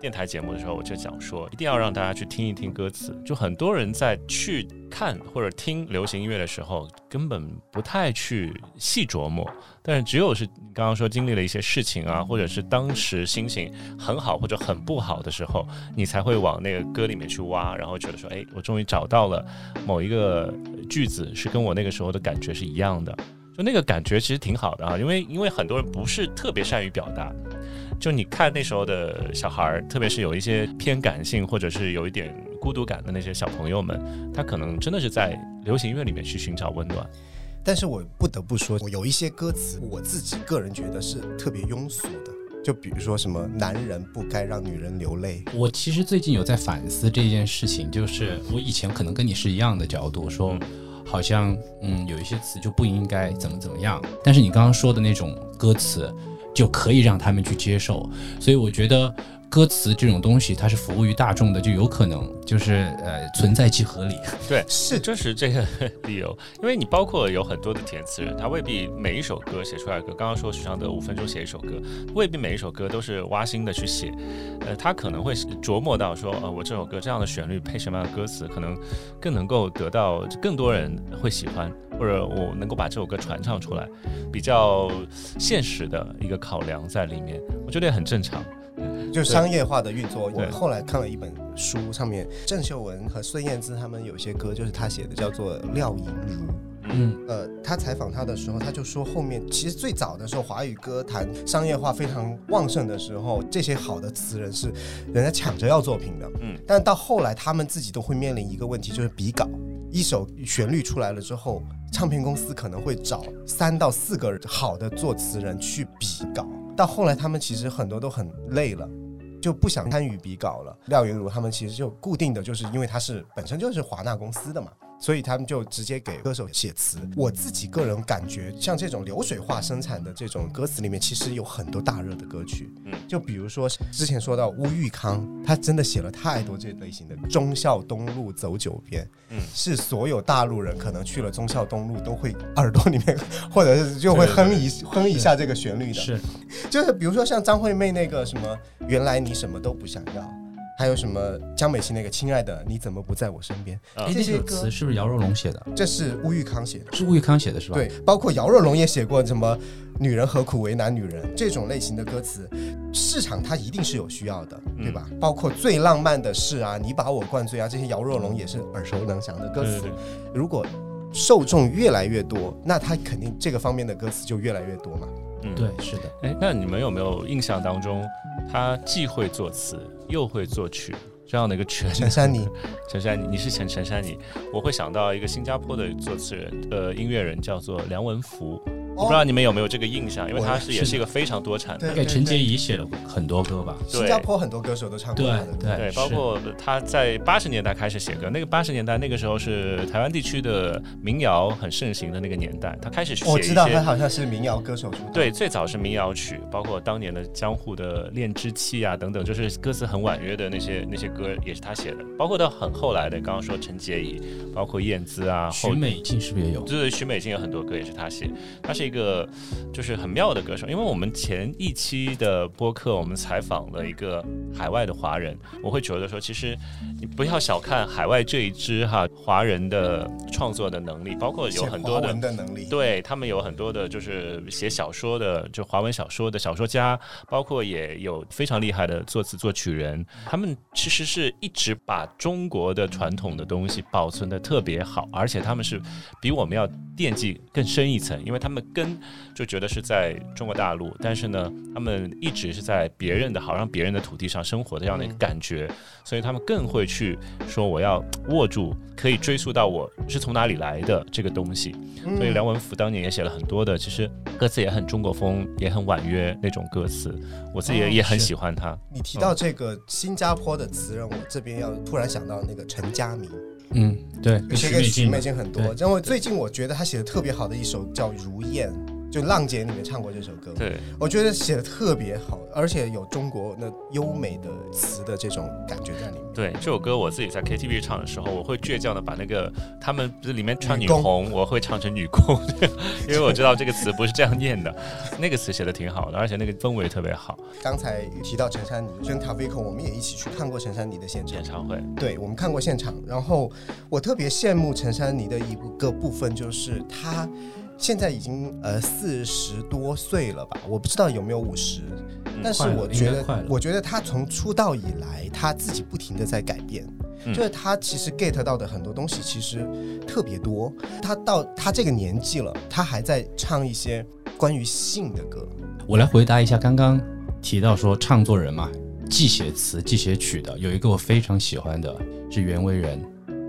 电台节目的时候，我就讲说，一定要让大家去听一听歌词。就很多人在去看或者听流行音乐的时候，根本不太去细琢磨，但是只有是刚刚说经历了一些事情啊，或者是当时心情很好或者很不好的时候，你才会往那个歌里面去挖，然后觉得说，哎，我终于找到了某一个句子是跟我那个时候的感觉是一样的。就那个感觉其实挺好的啊，因为因为很多人不是特别善于表达。就你看那时候的小孩儿，特别是有一些偏感性或者是有一点孤独感的那些小朋友们，他可能真的是在流行音乐里面去寻找温暖。但是我不得不说，我有一些歌词，我自己个人觉得是特别庸俗的。就比如说什么“男人不该让女人流泪我其实最近有在反思这件事情，就是我以前可能跟你是一样的角度，说好像嗯有一些词就不应该怎么怎么样，但是你刚刚说的那种歌词就可以让他们去接受，所以我觉得歌词这种东西它是服务于大众的，就有可能就是呃存在即合理。对，是就是这个理由，因为你包括有很多的填词人，他未必每一首歌写出来的歌，刚刚说许常德五分钟写一首歌，未必每一首歌都是挖心的去写，呃，他可能会琢磨到说，呃，我这首歌这样的旋律配什么样的歌词，可能更能够得到更多人会喜欢，或者我能够把这首歌传唱出来，比较现实的一个考量在里面，我觉得也很正常。”，就商业化的运作。我后来看了一本书，上面郑秀文和孙燕姿他们有些歌就是他写的，叫做《廖莹如》。嗯，呃，他采访他的时候，他就说后面其实最早的时候，华语歌坛商业化非常旺盛的时候，这些好的词人是人家抢着要作品的。嗯但到后来，他们自己都会面临一个问题，就是比稿。一首旋律出来了之后，唱片公司可能会找三到四个好的作词人去比稿。到后来，他们其实很多都很累了。就不想参与比稿了。廖云如他们其实就固定的，就是因为他是本身就是华纳公司的嘛，所以他们就直接给歌手写词。我自己个人感觉，像这种流水化生产的这种歌词里面，其实有很多大热的歌曲。嗯就比如说之前说到乌玉康，他真的写了太多这类型的《忠孝东路走九遍》，嗯是所有大陆人可能去了忠孝东路都会耳朵里面，或者是就会哼一哼一下这个旋律的。是就是比如说像张惠妹那个什么，原来你什么都不想要，还有什么江美琪那个“亲爱的，你怎么不在我身边啊哎，那首这些歌词是不是姚若龙写的？”，这是乌玉康写的。是乌玉康写的是吧？，对，包括姚若龙也写过什么“女人何苦为难女人”这种类型的歌词，市场它一定是有需要的，对吧？包括最浪漫的事啊，你把我灌醉啊，这些姚若龙也是耳熟能详的歌词。对对对，如果受众越来越多，那他肯定这个方面的歌词就越来越多嘛。嗯对，是的。哎，那你们有没有印象当中，他既会作词又会作曲这样的一个全陈珊妮，陈珊妮，你是陈陈珊妮，我会想到一个新加坡的作词人，呃，音乐人叫做梁文福。我不知道你们有没有这个印象，因为他是也是一个非常多产的对，给陈洁仪写了很多歌吧？新加坡很多歌手都唱过对他的歌。对，是包括他在八十年代开始写歌，那个八十年代那个时候是台湾地区的民谣很盛行的那个年代，他开始写一我知道他。好像是民谣歌手出道。对，最早是民谣曲，包括当年的江户的《恋之妻》啊等等，就是歌词很婉约的那些那些歌也是他写的，包括到很后来的，刚刚说陈洁仪，包括燕姿啊，后许美静是不是也有？对对，许美静有很多歌也是他写，他是一个就是很妙的歌手。因为我们前一期的播客，我们采访了一个海外的华人，我会觉得说，其实你不要小看海外这一支哈华人的创作的能力，包括有很多的的能力。对他们有很多的，就是写小说的，就华文小说的小说家，包括也有非常厉害的作词作曲人，他们其实是一直把中国的传统的东西保存的特别好，而且他们是比我们要惦记更深一层，因为他们根就觉得是在中国大陆，但是呢，他们一直是在别人的好让别人的土地上生活的这样的一个感觉，所以他们更会去说我要握住可以追溯到我是从哪里来的这个东西。嗯。所以梁文福当年也写了很多的，其实歌词也很中国风，也很婉约那种歌词，我自己也很喜欢他。你提到这个新加坡的词人，我这边要突然想到那个陈佳明，嗯，对，跟写给许许美静的美静很多。对因为最近我觉得他写的特别好的一首叫《如燕》，就浪姐里面唱过这首歌，对，我觉得写的特别好，而且有中国那优美的词的这种感觉在里面。对，这首歌我自己在 KTV 唱的时候，我会倔强的把那个他们不是里面唱女红，我会唱成女工，因为我知道这个词不是这样念的。那个词写的挺好的，而且那个氛围特别好。刚才提到陈珊妮跟 Tavico，我们也一起去看过陈珊妮的现场演。唱会，对，我们看过现场，然后我特别羡慕陈珊妮的一个部分，就是她现在已经呃四十多岁了吧，我不知道有没有五十，但是我觉得我觉得他从出道以来，他自己不停的在改变，嗯。就是他其实 get 到的很多东西其实特别多，他到他这个年纪了，他还在唱一些关于性的歌，我来回答一下刚刚提到说唱作人嘛，既写词既写曲的，有一个我非常喜欢的是袁惟仁。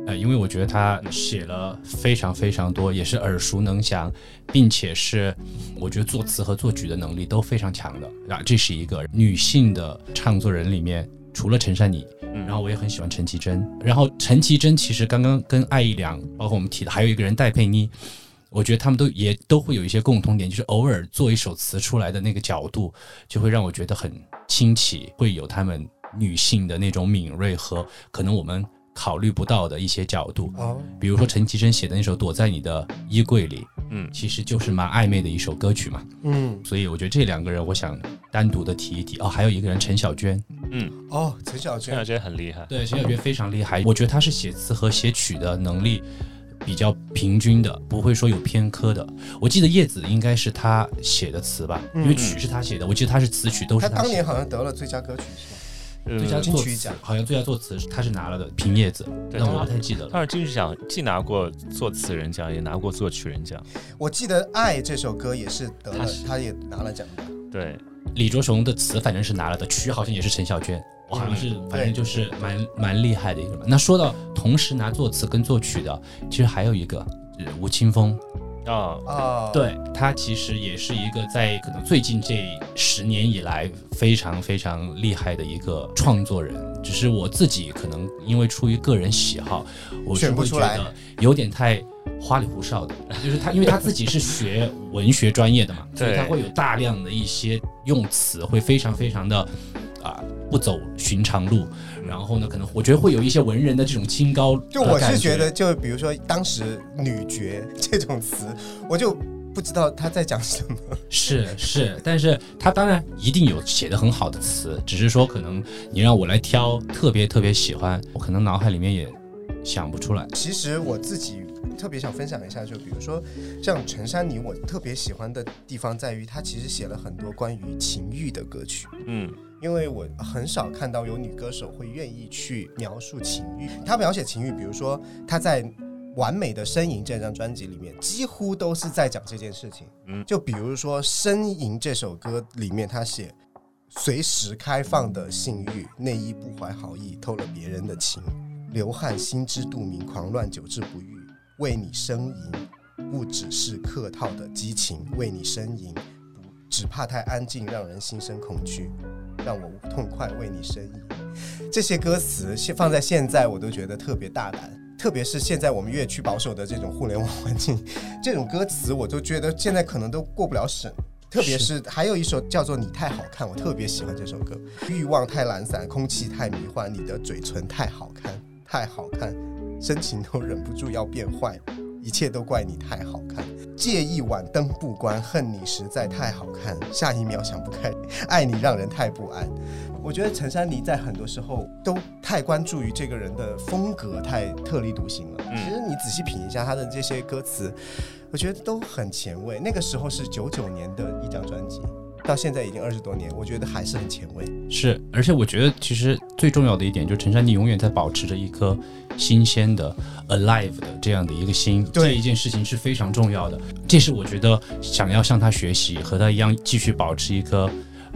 呃，因为我觉得他写了非常非常多，也是耳熟能详，并且是我觉得作词和作曲的能力都非常强的啊。这是一个女性的唱作人里面，除了陈珊妮，嗯然后我也很喜欢陈绮贞。然后陈绮贞其实刚刚跟艾怡良，包括我们提的还有一个人戴佩妮，我觉得他们都也都会有一些共同点，就是偶尔做一首词出来的那个角度，就会让我觉得很新奇，会有他们女性的那种敏锐和可能我们考虑不到的一些角度。哦，比如说陈绮贞写的那首《躲在你的衣柜里》，嗯，其实就是蛮暧昧的一首歌曲嘛。嗯，所以我觉得这两个人，我想单独的提一提。哦，还有一个人陈小娟，嗯哦，陈小娟，陈小娟很厉害。对，陈小娟非常厉害，我觉得她是写词和写曲的能力比较平均的，不会说有偏科的。我记得叶子应该是她写的词吧，因为曲是她写的，我记得她是词曲都是她当年她写的。好像得了最佳歌曲是吧？呃最佳作曲奖好像最佳作词他是拿了的，平叶子，对但我不太记得了。他是金曲奖既拿过作词人奖，也拿过作曲人奖。我记得《爱》这首歌也是得了她是，她也拿了奖的。对，李卓雄的词反正是拿了的，曲好像也是陈小娟，我好像是反正就是蛮蛮厉害的一个人。那说到同时拿作词跟作曲的，其实还有一个呃吴青峰，啊，啊，，对他其实也是一个在可能最近这十年以来非常非常厉害的一个创作人。只是我自己可能因为出于个人喜好，我是选不出来会觉得有点太花里胡哨的。就是他，因为他自己是学文学专业的嘛，所以他会有大量的一些用词会非常非常的啊、不走寻常路。然后呢，可能我觉得会有一些文人的这种清高就我是觉得，就比如说当时女爵 这种词，我就不知道他在讲什么。是是，但是他当然一定有写的很好的词，只是说可能你让我来挑特别特别喜欢，我可能脑海里面也想不出来。其实我自己特别想分享一下，就比如说像陈珊妮，我特别喜欢的地方在于她其实写了很多关于情欲的歌曲。嗯，因为我很少看到有女歌手会愿意去描述情欲。她描写情欲，比如说她在《完美的呻吟》这张专辑里面，几乎都是在讲这件事情。嗯就比如说《呻吟》这首歌里面，她写随时开放的性欲，内衣不怀好意，偷了别人的情，流汗心知肚明，狂乱久治不愈，为你呻吟，不只是客套的激情，为你呻吟。不只怕太安静，让人心生恐惧。让我痛快为你呻吟。这些歌词现放在现在，我都觉得特别大胆。特别是现在我们越趋保守的这种互联网环境，这种歌词我都觉得现在可能都过不了审。特别是还有一首叫做《你太好看》，我特别喜欢这首歌。欲望太懒散，空气太迷幻，你的嘴唇太好看，太好看，深情都忍不住要变坏，一切都怪你太好看。借一晚灯不关，恨你实在太好看，下一秒想不开，爱你让人太不安。我觉得陈珊妮在很多时候都太关注于这个人的风格，太特立独行了。嗯其实你仔细品一下他的这些歌词，我觉得都很前卫。那个时候是九九年的一张专辑，到现在已经二十多年，我觉得还是很前卫。是，而且我觉得其实最重要的一点就是陈珊妮永远在保持着一颗新鲜的、alive 的这样的一个心，对这一件事情是非常重要的。这是我觉得想要向他学习，和他一样继续保持一颗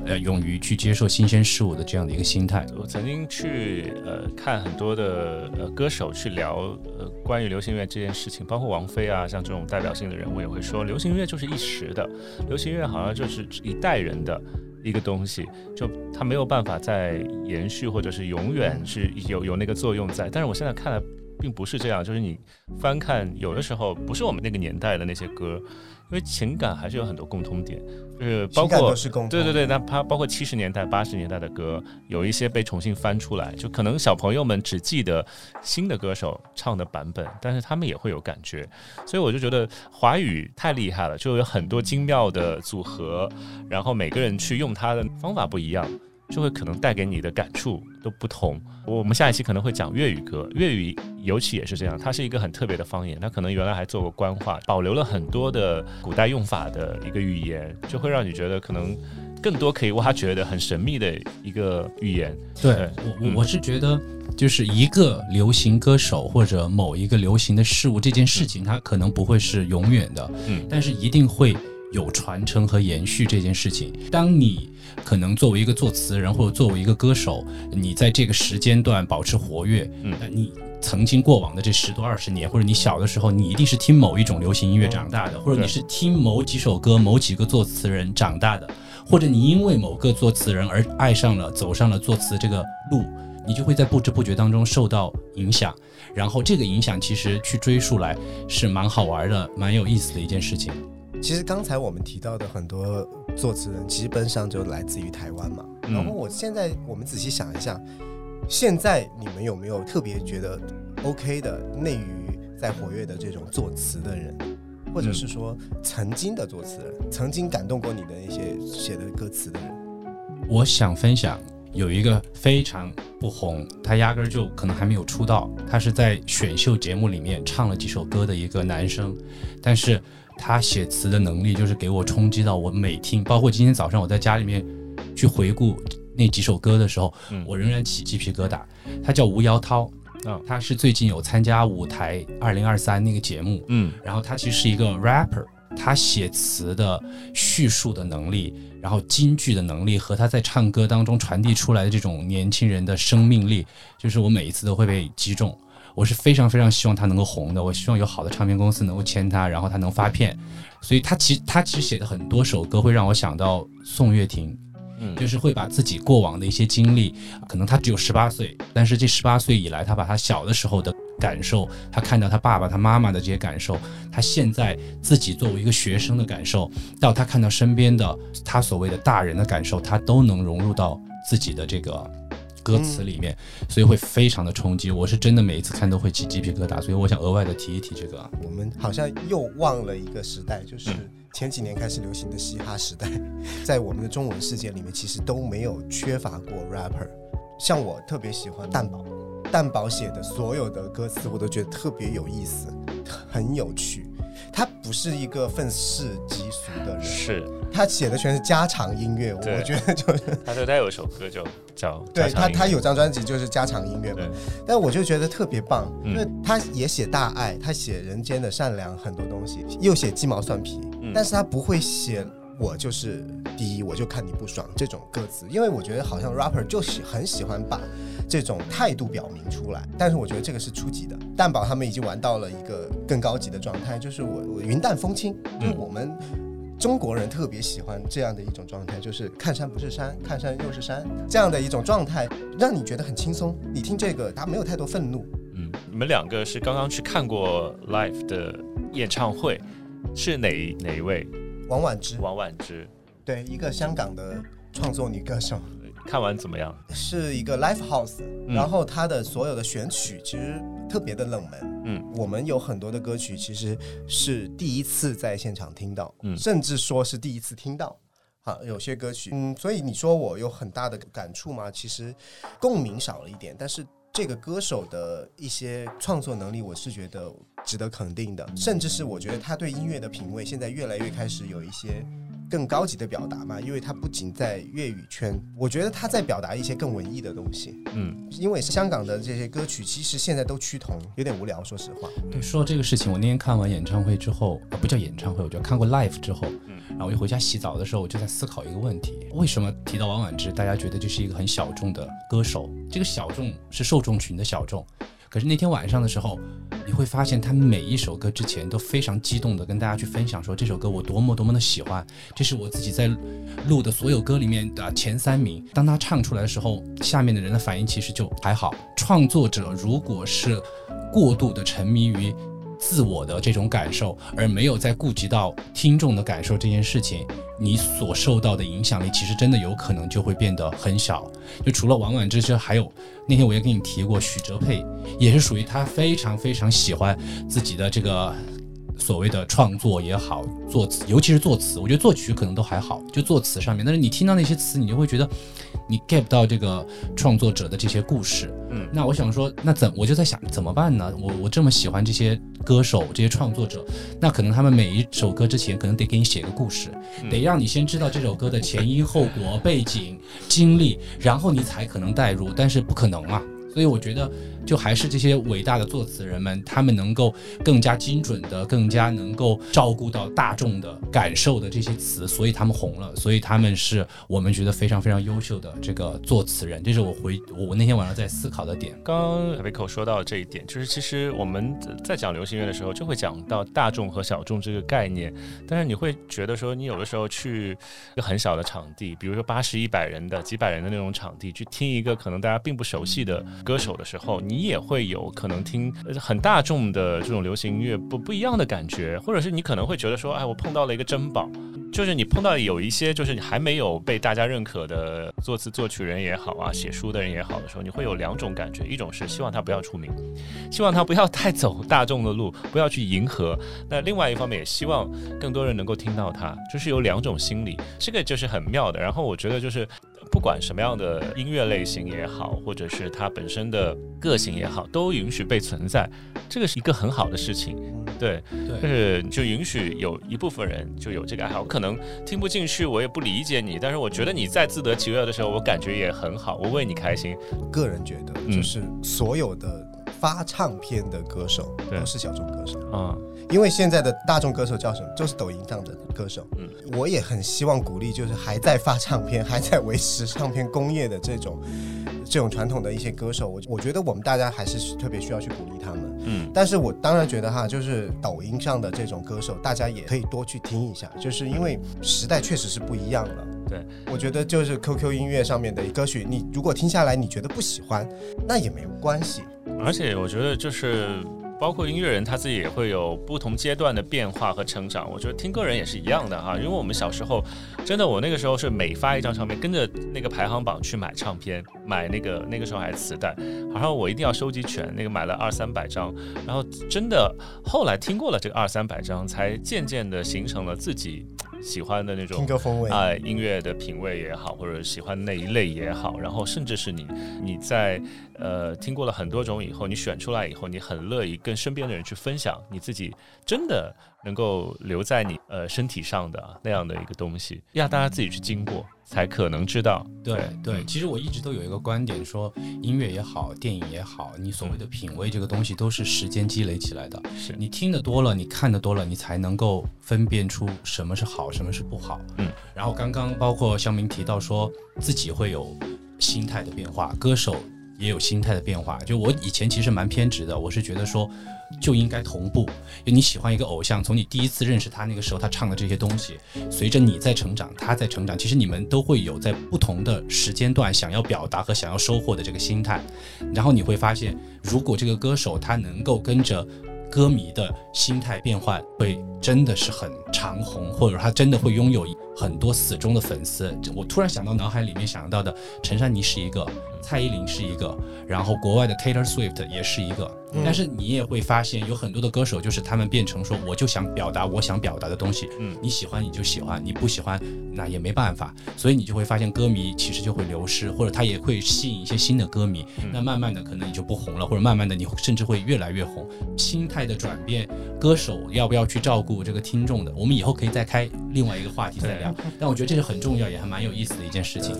呃勇于去接受新鲜事物的这样的一个心态。我曾经去呃看很多的呃歌手去聊呃关于流行乐这件事情，包括王菲啊，像这种代表性的人物也会说，流行乐就是一时的，流行乐好像就是一代人的一个东西，就它没有办法再延续，或者是永远是有有那个作用在。但是我现在看来并不是这样，就是你翻看有的时候不是我们那个年代的那些歌，因为情感还是有很多共通点，就是包括对对对，那它包括七十年代、八十年代的歌，有一些被重新翻出来，就可能小朋友们只记得新的歌手唱的版本，但是他们也会有感觉，所以我就觉得华语太厉害了，就有很多精妙的组合，然后每个人去用它的方法不一样。就会可能带给你的感触都不同。我们下一期可能会讲粤语歌，粤语尤其也是这样，它是一个很特别的方言，它可能原来还做过官话，保留了很多的古代用法的一个语言，就会让你觉得可能更多可以挖掘的很神秘的一个语言。对我我是觉得，就是一个流行歌手或者某一个流行的事物这件事情，它可能不会是永远的，嗯但是一定会有传承和延续这件事情。当你可能作为一个作词人或者作为一个歌手，你在这个时间段保持活跃，嗯你。曾经过往的这十多二十年，或者你小的时候，你一定是听某一种流行音乐长大的，或者你是听某几首歌、某几个作词人长大的，或者你因为某个作词人而爱上了、走上了作词这个路，你就会在不知不觉当中受到影响。然后这个影响其实去追溯来是蛮好玩的、蛮有意思的一件事情。其实刚才我们提到的很多作词人，基本上就来自于台湾嘛。嗯然后我现在我们仔细想一下，现在你们有没有特别觉得 OK 的内娱在活跃的这种作词的人，或者是说曾经的作词人，曾经感动过你的那些写的歌词的人？我想分享有一个非常不红，他压根儿就可能还没有出道，他是在选秀节目里面唱了几首歌的一个男生，但是他写词的能力就是给我冲击到我每听，包括今天早上我在家里面去回顾那几首歌的时候，嗯我仍然起鸡皮疙瘩。他叫吴瑶涛，啊他是最近有参加舞台二零二三那个节目，嗯然后他其实是一个 rapper，他写词的叙述的能力，然后京剧的能力和他在唱歌当中传递出来的这种年轻人的生命力，就是我每一次都会被击中。我是非常非常希望他能够红的，我希望有好的唱片公司能够签他，然后他能发片。所以他其实他其实写的很多首歌会让我想到宋岳庭，嗯就是会把自己过往的一些经历，可能他只有十八岁，但是这十八岁以来，他把他小的时候的感受，他看到他爸爸、他妈妈的这些感受，他现在自己作为一个学生的感受，到他看到身边的他所谓的大人的感受，他都能融入到自己的这个。歌词里面，所以会非常的冲击。我是真的每一次看都会起鸡皮疙瘩，所以我想额外的提一提这个。我们好像又忘了一个时代，就是前几年开始流行的嘻哈时代，在我们的中文世界里面，其实都没有缺乏过 rapper。像我特别喜欢蛋宝，蛋宝写的所有的歌词，我都觉得特别有意思，很有趣。他不是一个愤世嫉俗的人，是。他写的全是家常音乐，我觉得就是 他说他有一首歌就叫对他，他有张专辑就是家常音乐嘛，但我就觉得特别棒，嗯。因为他也写大爱，他写人间的善良很多东西，又写鸡毛蒜皮，嗯。但是他不会写我就是第一，我就看你不爽这种歌词，因为我觉得好像 rapper 就喜很喜欢把这种态度表明出来，但是我觉得这个是初级的，蛋宝他们已经玩到了一个更高级的状态，就是我我云淡风轻，就是我们。中国人特别喜欢这样的一种状态，就是看山不是山，看山又是山，这样的一种状态，让你觉得很轻松。你听这个，他没有太多愤怒。嗯，你们两个是刚刚去看过 live 的演唱会，是哪哪一位？王婉之，王婉之。对，一个香港的创作女歌手，看完怎么样？是一个 live house，、嗯然后它的所有的选曲其实特别的冷门。嗯，我们有很多的歌曲其实是第一次在现场听到，嗯甚至说是第一次听到。啊，有些歌曲，嗯，所以你说我有很大的感触吗？其实共鸣少了一点，但是这个歌手的一些创作能力，我是觉得值得肯定的，甚至是我觉得他对音乐的品味现在越来越开始有一些更高级的表达嘛，因为他不仅在粤语圈，我觉得他在表达一些更文艺的东西。嗯，因为香港的这些歌曲其实现在都趋同，有点无聊，说实话。对，说到这个事情，我那天看完演唱会之后，啊，不叫演唱会，我就看过 live 之后，然后我就回家洗澡的时候，我就在思考一个问题：为什么提到王婉之，大家觉得这是一个很小众的歌手？这个小众是受众群的小众，可是那天晚上的时候，你会发现他每一首歌之前都非常激动的跟大家去分享说这首歌我多么多么的喜欢，这是我自己在录的所有歌里面的前三名。当他唱出来的时候，下面的人的反应其实就还好。创作者如果是过度的沉迷于自我的这种感受，而没有在顾及到听众的感受这件事情，你所受到的影响力其实真的有可能就会变得很小。就除了王婉之之，还有那天我也跟你提过，许哲佩也是属于他非常非常喜欢自己的这个。所谓的创作也好，作词，尤其是作词，我觉得作曲可能都还好，就作词上面。但是你听到那些词，你就会觉得你 get 不到这个创作者的这些故事。嗯那我想说，那怎我就在想怎么办呢？我我这么喜欢这些歌手、这些创作者，那可能他们每一首歌之前，可能得给你写个故事，得让你先知道这首歌的前因后果、背景、经历，然后你才可能带入。但是不可能嘛。所以我觉得，就还是这些伟大的作词人们，他们能够更加精准的、更加能够照顾到大众的感受的这些词，所以他们红了，所以他们是我们觉得非常非常优秀的这个作词人。这是我回我那天晚上在思考的点。刚刚 Vico 说到这一点，就是其实我们在讲流行乐的时候，就会讲到大众和小众这个概念。但是你会觉得说，你有的时候去一个很小的场地，比如说八十、一百人的、几百人的那种场地，去听一个可能大家并不熟悉的歌手的时候，你也会有可能听很大众的这种流行音乐不不一样的感觉，或者是你可能会觉得说，哎，我碰到了一个珍宝。就是你碰到有一些就是你还没有被大家认可的作词作曲人也好啊，写书的人也好的时候，你会有两种感觉，一种是希望他不要出名，希望他不要太走大众的路，不要去迎合。那另外一方面也希望更多人能够听到他，就是有两种心理，这个就是很妙的。然后我觉得就是。不管什么样的音乐类型也好，或者是它本身的个性也好，都允许被存在，这个是一个很好的事情。对，就，是就允许有一部分人就有这个爱好，可能听不进去，我也不理解你，但是我觉得你在自得其乐的时候，我感觉也很好，我为你开心。个人觉得，嗯就是所有的发唱片的歌手对都是小众歌手，啊，因为现在的大众歌手叫什么？就是抖音上的歌手。嗯我也很希望鼓励，就是还在发唱片、还在维持唱片工业的这种这种传统的一些歌手，我我觉得我们大家还是特别需要去鼓励他们。嗯但是我当然觉得哈，就是抖音上的这种歌手，大家也可以多去听一下，就是因为时代确实是不一样了。对，我觉得就是 QQ 音乐上面的歌曲，你如果听下来你觉得不喜欢，那也没有关系。而且我觉得就是包括音乐人他自己也会有不同阶段的变化和成长。我觉得听歌人也是一样的哈，因为我们小时候，真的我那个时候是每发一张唱片，跟着那个排行榜去买唱片，买那个那个时候还是磁带，好像我一定要收集全，那个买了二三百张，然后真的后来听过了这个二三百张，才渐渐的形成了自己。喜欢的那种听歌风味啊，音乐的品味也好，或者喜欢那一类也好，然后甚至是你你在呃听过了很多种以后，你选出来以后，你很乐意跟身边的人去分享你自己真的能够留在你呃身体上的那样的一个东西，让大家自己去经过。才可能知道。对对，其实我一直都有一个观点，说音乐也好，电影也好，你所谓的品味这个东西，都是时间积累起来的。是你听的多了，你看的多了，你才能够分辨出什么是好，什么是不好。嗯。然后刚刚包括肖明提到说自己会有心态的变化，歌手也有心态的变化。就我以前其实蛮偏执的，我是觉得说。就应该同步，因为你喜欢一个偶像，从你第一次认识他那个时候，他唱的这些东西，随着你在成长，他在成长，其实你们都会有在不同的时间段想要表达和想要收获的这个心态。然后你会发现，如果这个歌手他能够跟着歌迷的心态变换，会真的是很长红，或者他真的会拥有很多死忠的粉丝。我突然想到脑海里面想到的，陈珊妮是一个，蔡依林是一个，然后国外的 Taylor Swift 也是一个。但是你也会发现，有很多的歌手就是他们变成说，我就想表达我想表达的东西。嗯，你喜欢你就喜欢，你不喜欢那也没办法。所以你就会发现，歌迷其实就会流失，或者他也会吸引一些新的歌迷。那慢慢的可能你就不红了，或者慢慢的你甚至会越来越红。心态的转变，歌手要不要去照顾这个听众的？我们以后可以再开另外一个话题再聊。但我觉得这是很重要，也还蛮有意思的一件事情。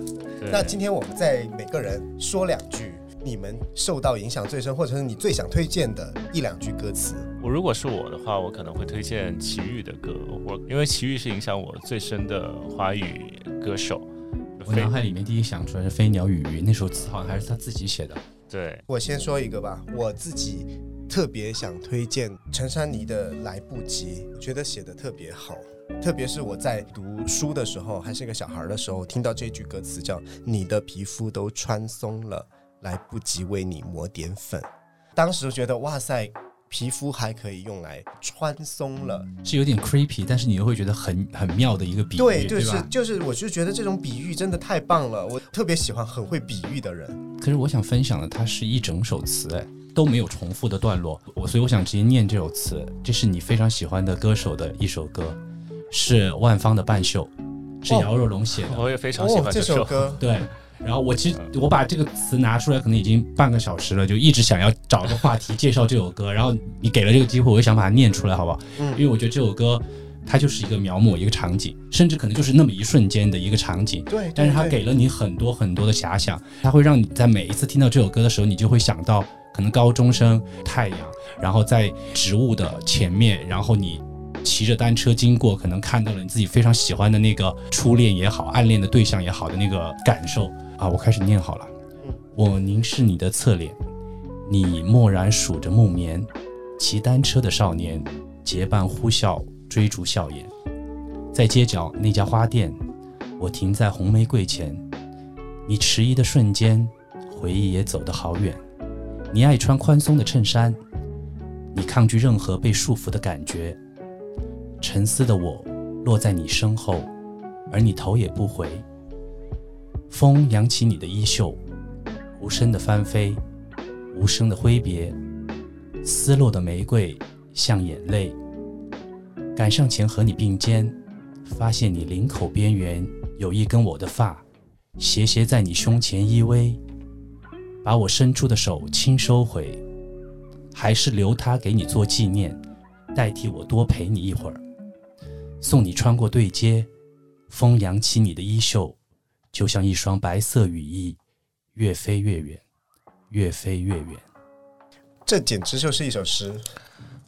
那今天我们在每个人说两句。你们受到影响最深，或者是你最想推荐的一两句歌词？我如果是我的话，我可能会推荐齐豫的歌。我因为齐豫是影响我最深的华语歌手。我脑海里面第一想出来是《飞鸟与鱼》，那首词好像还是他自己写的。对，我先说一个吧，我自己特别想推荐陈珊妮的《来不及》，我觉得写的特别好。特别是我在读书的时候，还是一个小孩的时候，听到这句歌词叫“你的皮肤都穿松了”。来不及为你抹点粉，当时觉得哇塞，皮肤还可以用来穿松了，是有点 creepy，但是你又会觉得很很妙的一个比喻，对，就是就是，我就觉得这种比喻真的太棒了，我特别喜欢很会比喻的人。可是我想分享的，它是一整首词，哎，都没有重复的段落，我所以我想直接念这首词，这是你非常喜欢的歌手的一首歌，是万芳的《半袖》，是姚若龙写的，我也非常喜欢这首歌，对。然后我其实我把这个词拿出来，可能已经半个小时了，就一直想要找个话题介绍这首歌。然后你给了这个机会，我就想把它念出来，好不好？嗯。因为我觉得这首歌它就是一个描摹一个场景，甚至可能就是那么一瞬间的一个场景。对。但是它给了你很多很多的遐想，它会让你在每一次听到这首歌的时候，你就会想到可能高中生太阳，然后在植物的前面，然后你骑着单车经过，可能看到了你自己非常喜欢的那个初恋也好，暗恋的对象也好的那个感受。啊，我开始念好了。我凝视你的侧脸，你默然数着木棉，骑单车的少年结伴呼啸追逐笑颜。在街角那家花店，我停在红玫瑰前。你迟疑的瞬间，回忆也走得好远。你爱穿宽松的衬衫，你抗拒任何被束缚的感觉。沉思的我落在你身后，而你头也不回。风扬起你的衣袖，无声的翻飞，无声的挥别，撕落的玫瑰像眼泪。赶上前和你并肩，发现你领口边缘有一根我的发，斜斜在你胸前依偎。把我伸出的手轻收回，还是留它给你做纪念，代替我多陪你一会儿。送你穿过对街，风扬起你的衣袖。就像一双白色羽翼，越飞越远，越飞越远。这简直就是一首诗。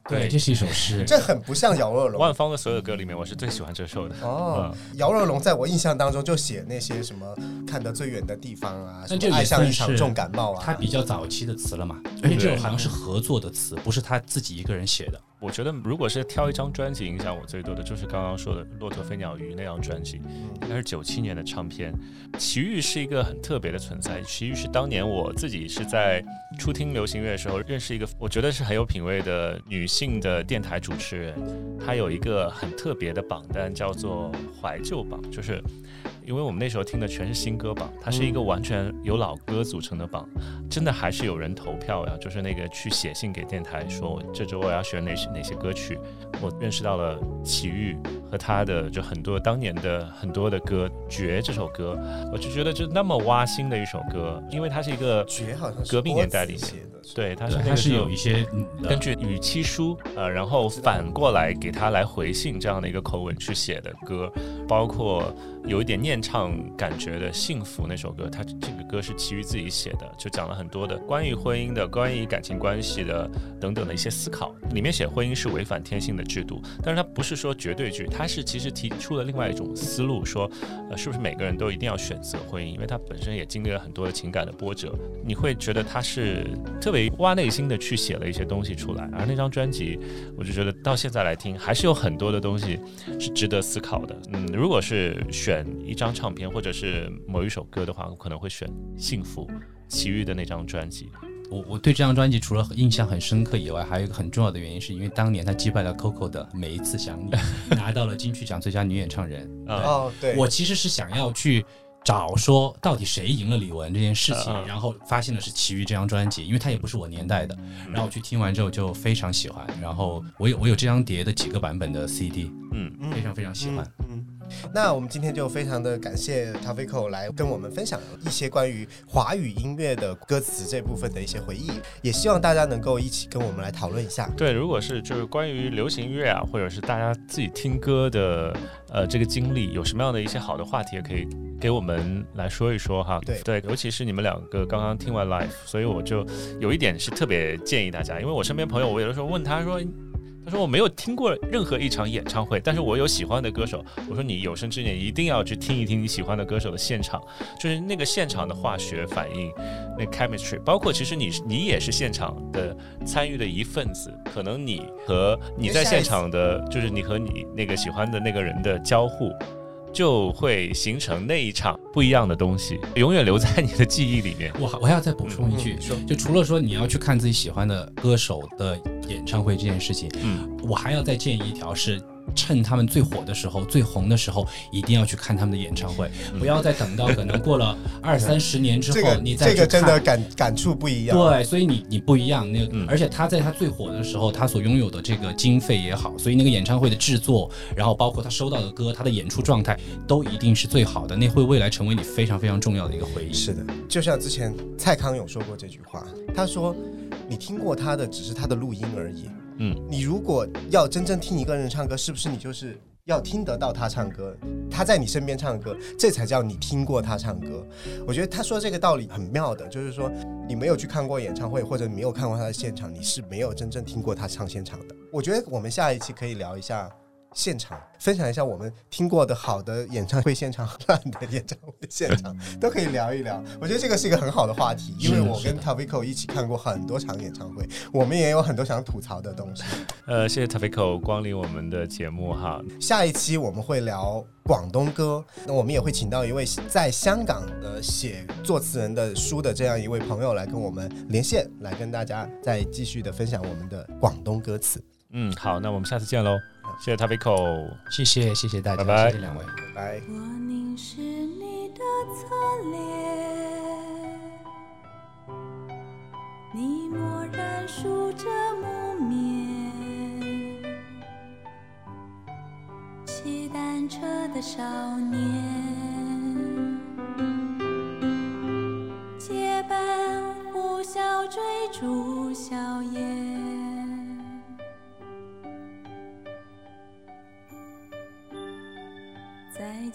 对，这是一首诗。这很不像姚若龙。万芳的所有歌里面，我是最喜欢这首的。哦，姚若龙在我印象当中就写那些什么看得最远的地方啊，那就爱上一场重感冒啊。他比较早期的词了嘛，而且这首好像是合作的词，不是他自己一个人写的。我觉得如果是挑一张专辑影响我最多的，就是刚刚说的《骆驼飞鸟鱼》那张专辑，应该是九七年的唱片。奇遇是一个很特别的存在，奇遇是当年我自己是在初听流行乐的时候认识一个，我觉得是很有品味的女性的电台主持人，她有一个很特别的榜单，叫做怀旧榜，就是。因为我们那时候听的全是新歌榜，它是一个完全由老歌组成的榜，真的还是有人投票呀，就是那个去写信给电台说这周我要选哪些哪些歌曲，我认识到了齐豫和他的就很多当年的很多的歌，《绝》这首歌，我就觉得就那么挖心的一首歌，因为它是一个绝好像是革命年代里写面，的，对，它是那它是有一些嗯根据语气书，呃，然后反过来给他来回信这样的一个口吻去写的歌，包括有一点念唱感觉的《幸福》那首歌，他这个歌是齐豫自己写的，就讲了很多的关于婚姻的、关于感情关系的等等的一些思考。里面写婚姻是违反天性的制度，但是他不是说绝对句，他是其实提出了另外一种思路，说，呃，是不是每个人都一定要选择婚姻？因为他本身也经历了很多的情感的波折，你会觉得他是特别挖内心的去写了一些东西出来。而那张专辑，我就觉得到现在来听，还是有很多的东西是值得思考的。嗯，如果是选一张唱片或者是某一首歌的话，我可能会选《幸福》齐豫的那张专辑。我我对这张专辑除了印象很深刻以外，还有一个很重要的原因，是因为当年他击败了 Coco 的《每一次想你》，拿到了金曲奖最佳女演唱人。啊哦，对，我其实是想要去找说到底谁赢了李玟这件事情，然后发现的是奇遇这张专辑，因为它也不是我年代的，然后我去听完之后就非常喜欢，然后我有我有这张碟的几个版本的 CD，嗯，非常非常喜欢。嗯，那我们今天就非常的感谢 Tavico 来跟我们分享一些关于华语音乐的歌词这部分的一些回忆，也希望大家能够一起跟我们来讨论一下。对，如果是就是关于流行乐啊，或者是大家自己听歌的呃这个经历，有什么样的一些好的话题，也可以给我们来说一说哈。对对，尤其是你们两个刚刚听完 Life 所以我就有一点是特别建议大家，因为我身边朋友，我有的时候问他说。他说我没有听过任何一场演唱会，但是我有喜欢的歌手。我说你有生之年一定要去听一听你喜欢的歌手的现场，就是那个现场的化学反应，那 chemistry，包括其实你你也是现场的参与的一份子，可能你和你在现场的，就是你和你那个喜欢的那个人的交互。就会形成那一场不一样的东西，永远留在你的记忆里面。我还我还要再补充一句嗯，说就除了说你要去看自己喜欢的歌手的演唱会这件事情，嗯，我还要再建议一条是。趁他们最火的时候、最红的时候，一定要去看他们的演唱会，不要再等到可能过了 二三十年之后，这个你再去这个真的看感感触不一样。对，所以你你不一样，那个、嗯而且他在他最火的时候，他所拥有的这个经费也好，所以那个演唱会的制作，然后包括他收到的歌，他的演出状态，都一定是最好的，那会未来成为你非常非常重要的一个回忆。是的，就像之前蔡康永说过这句话，他说：“你听过他的只是他的录音而已。嗯，你如果要真正听一个人唱歌，是不是你就是要听得到他唱歌，他在你身边唱歌，这才叫你听过他唱歌。我觉得他说这个道理很妙的，就是说你没有去看过演唱会，或者你没有看过他的现场，你是没有真正听过他唱现场的。我觉得我们下一期可以聊一下。”现场分享一下我们听过的好的演唱会现场、烂的演唱会现场，都可以聊一聊。我觉得这个是一个很好的话题，因为我跟 Tavico 一起看过很多场演唱会，我们也有很多想吐槽的东西。呃，谢谢 Tavico 光临我们的节目哈。下一期我们会聊广东歌，那我们也会请到一位在香港的写作词人的书的这样一位朋友来跟我们连线，来跟大家再继续的分享我们的广东歌词。嗯，好，那我们下次见喽。谢谢 Tavico。谢谢谢谢大家，拜拜谢谢两位。拜拜。我凝视你的侧脸，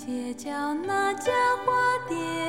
街角那家花店，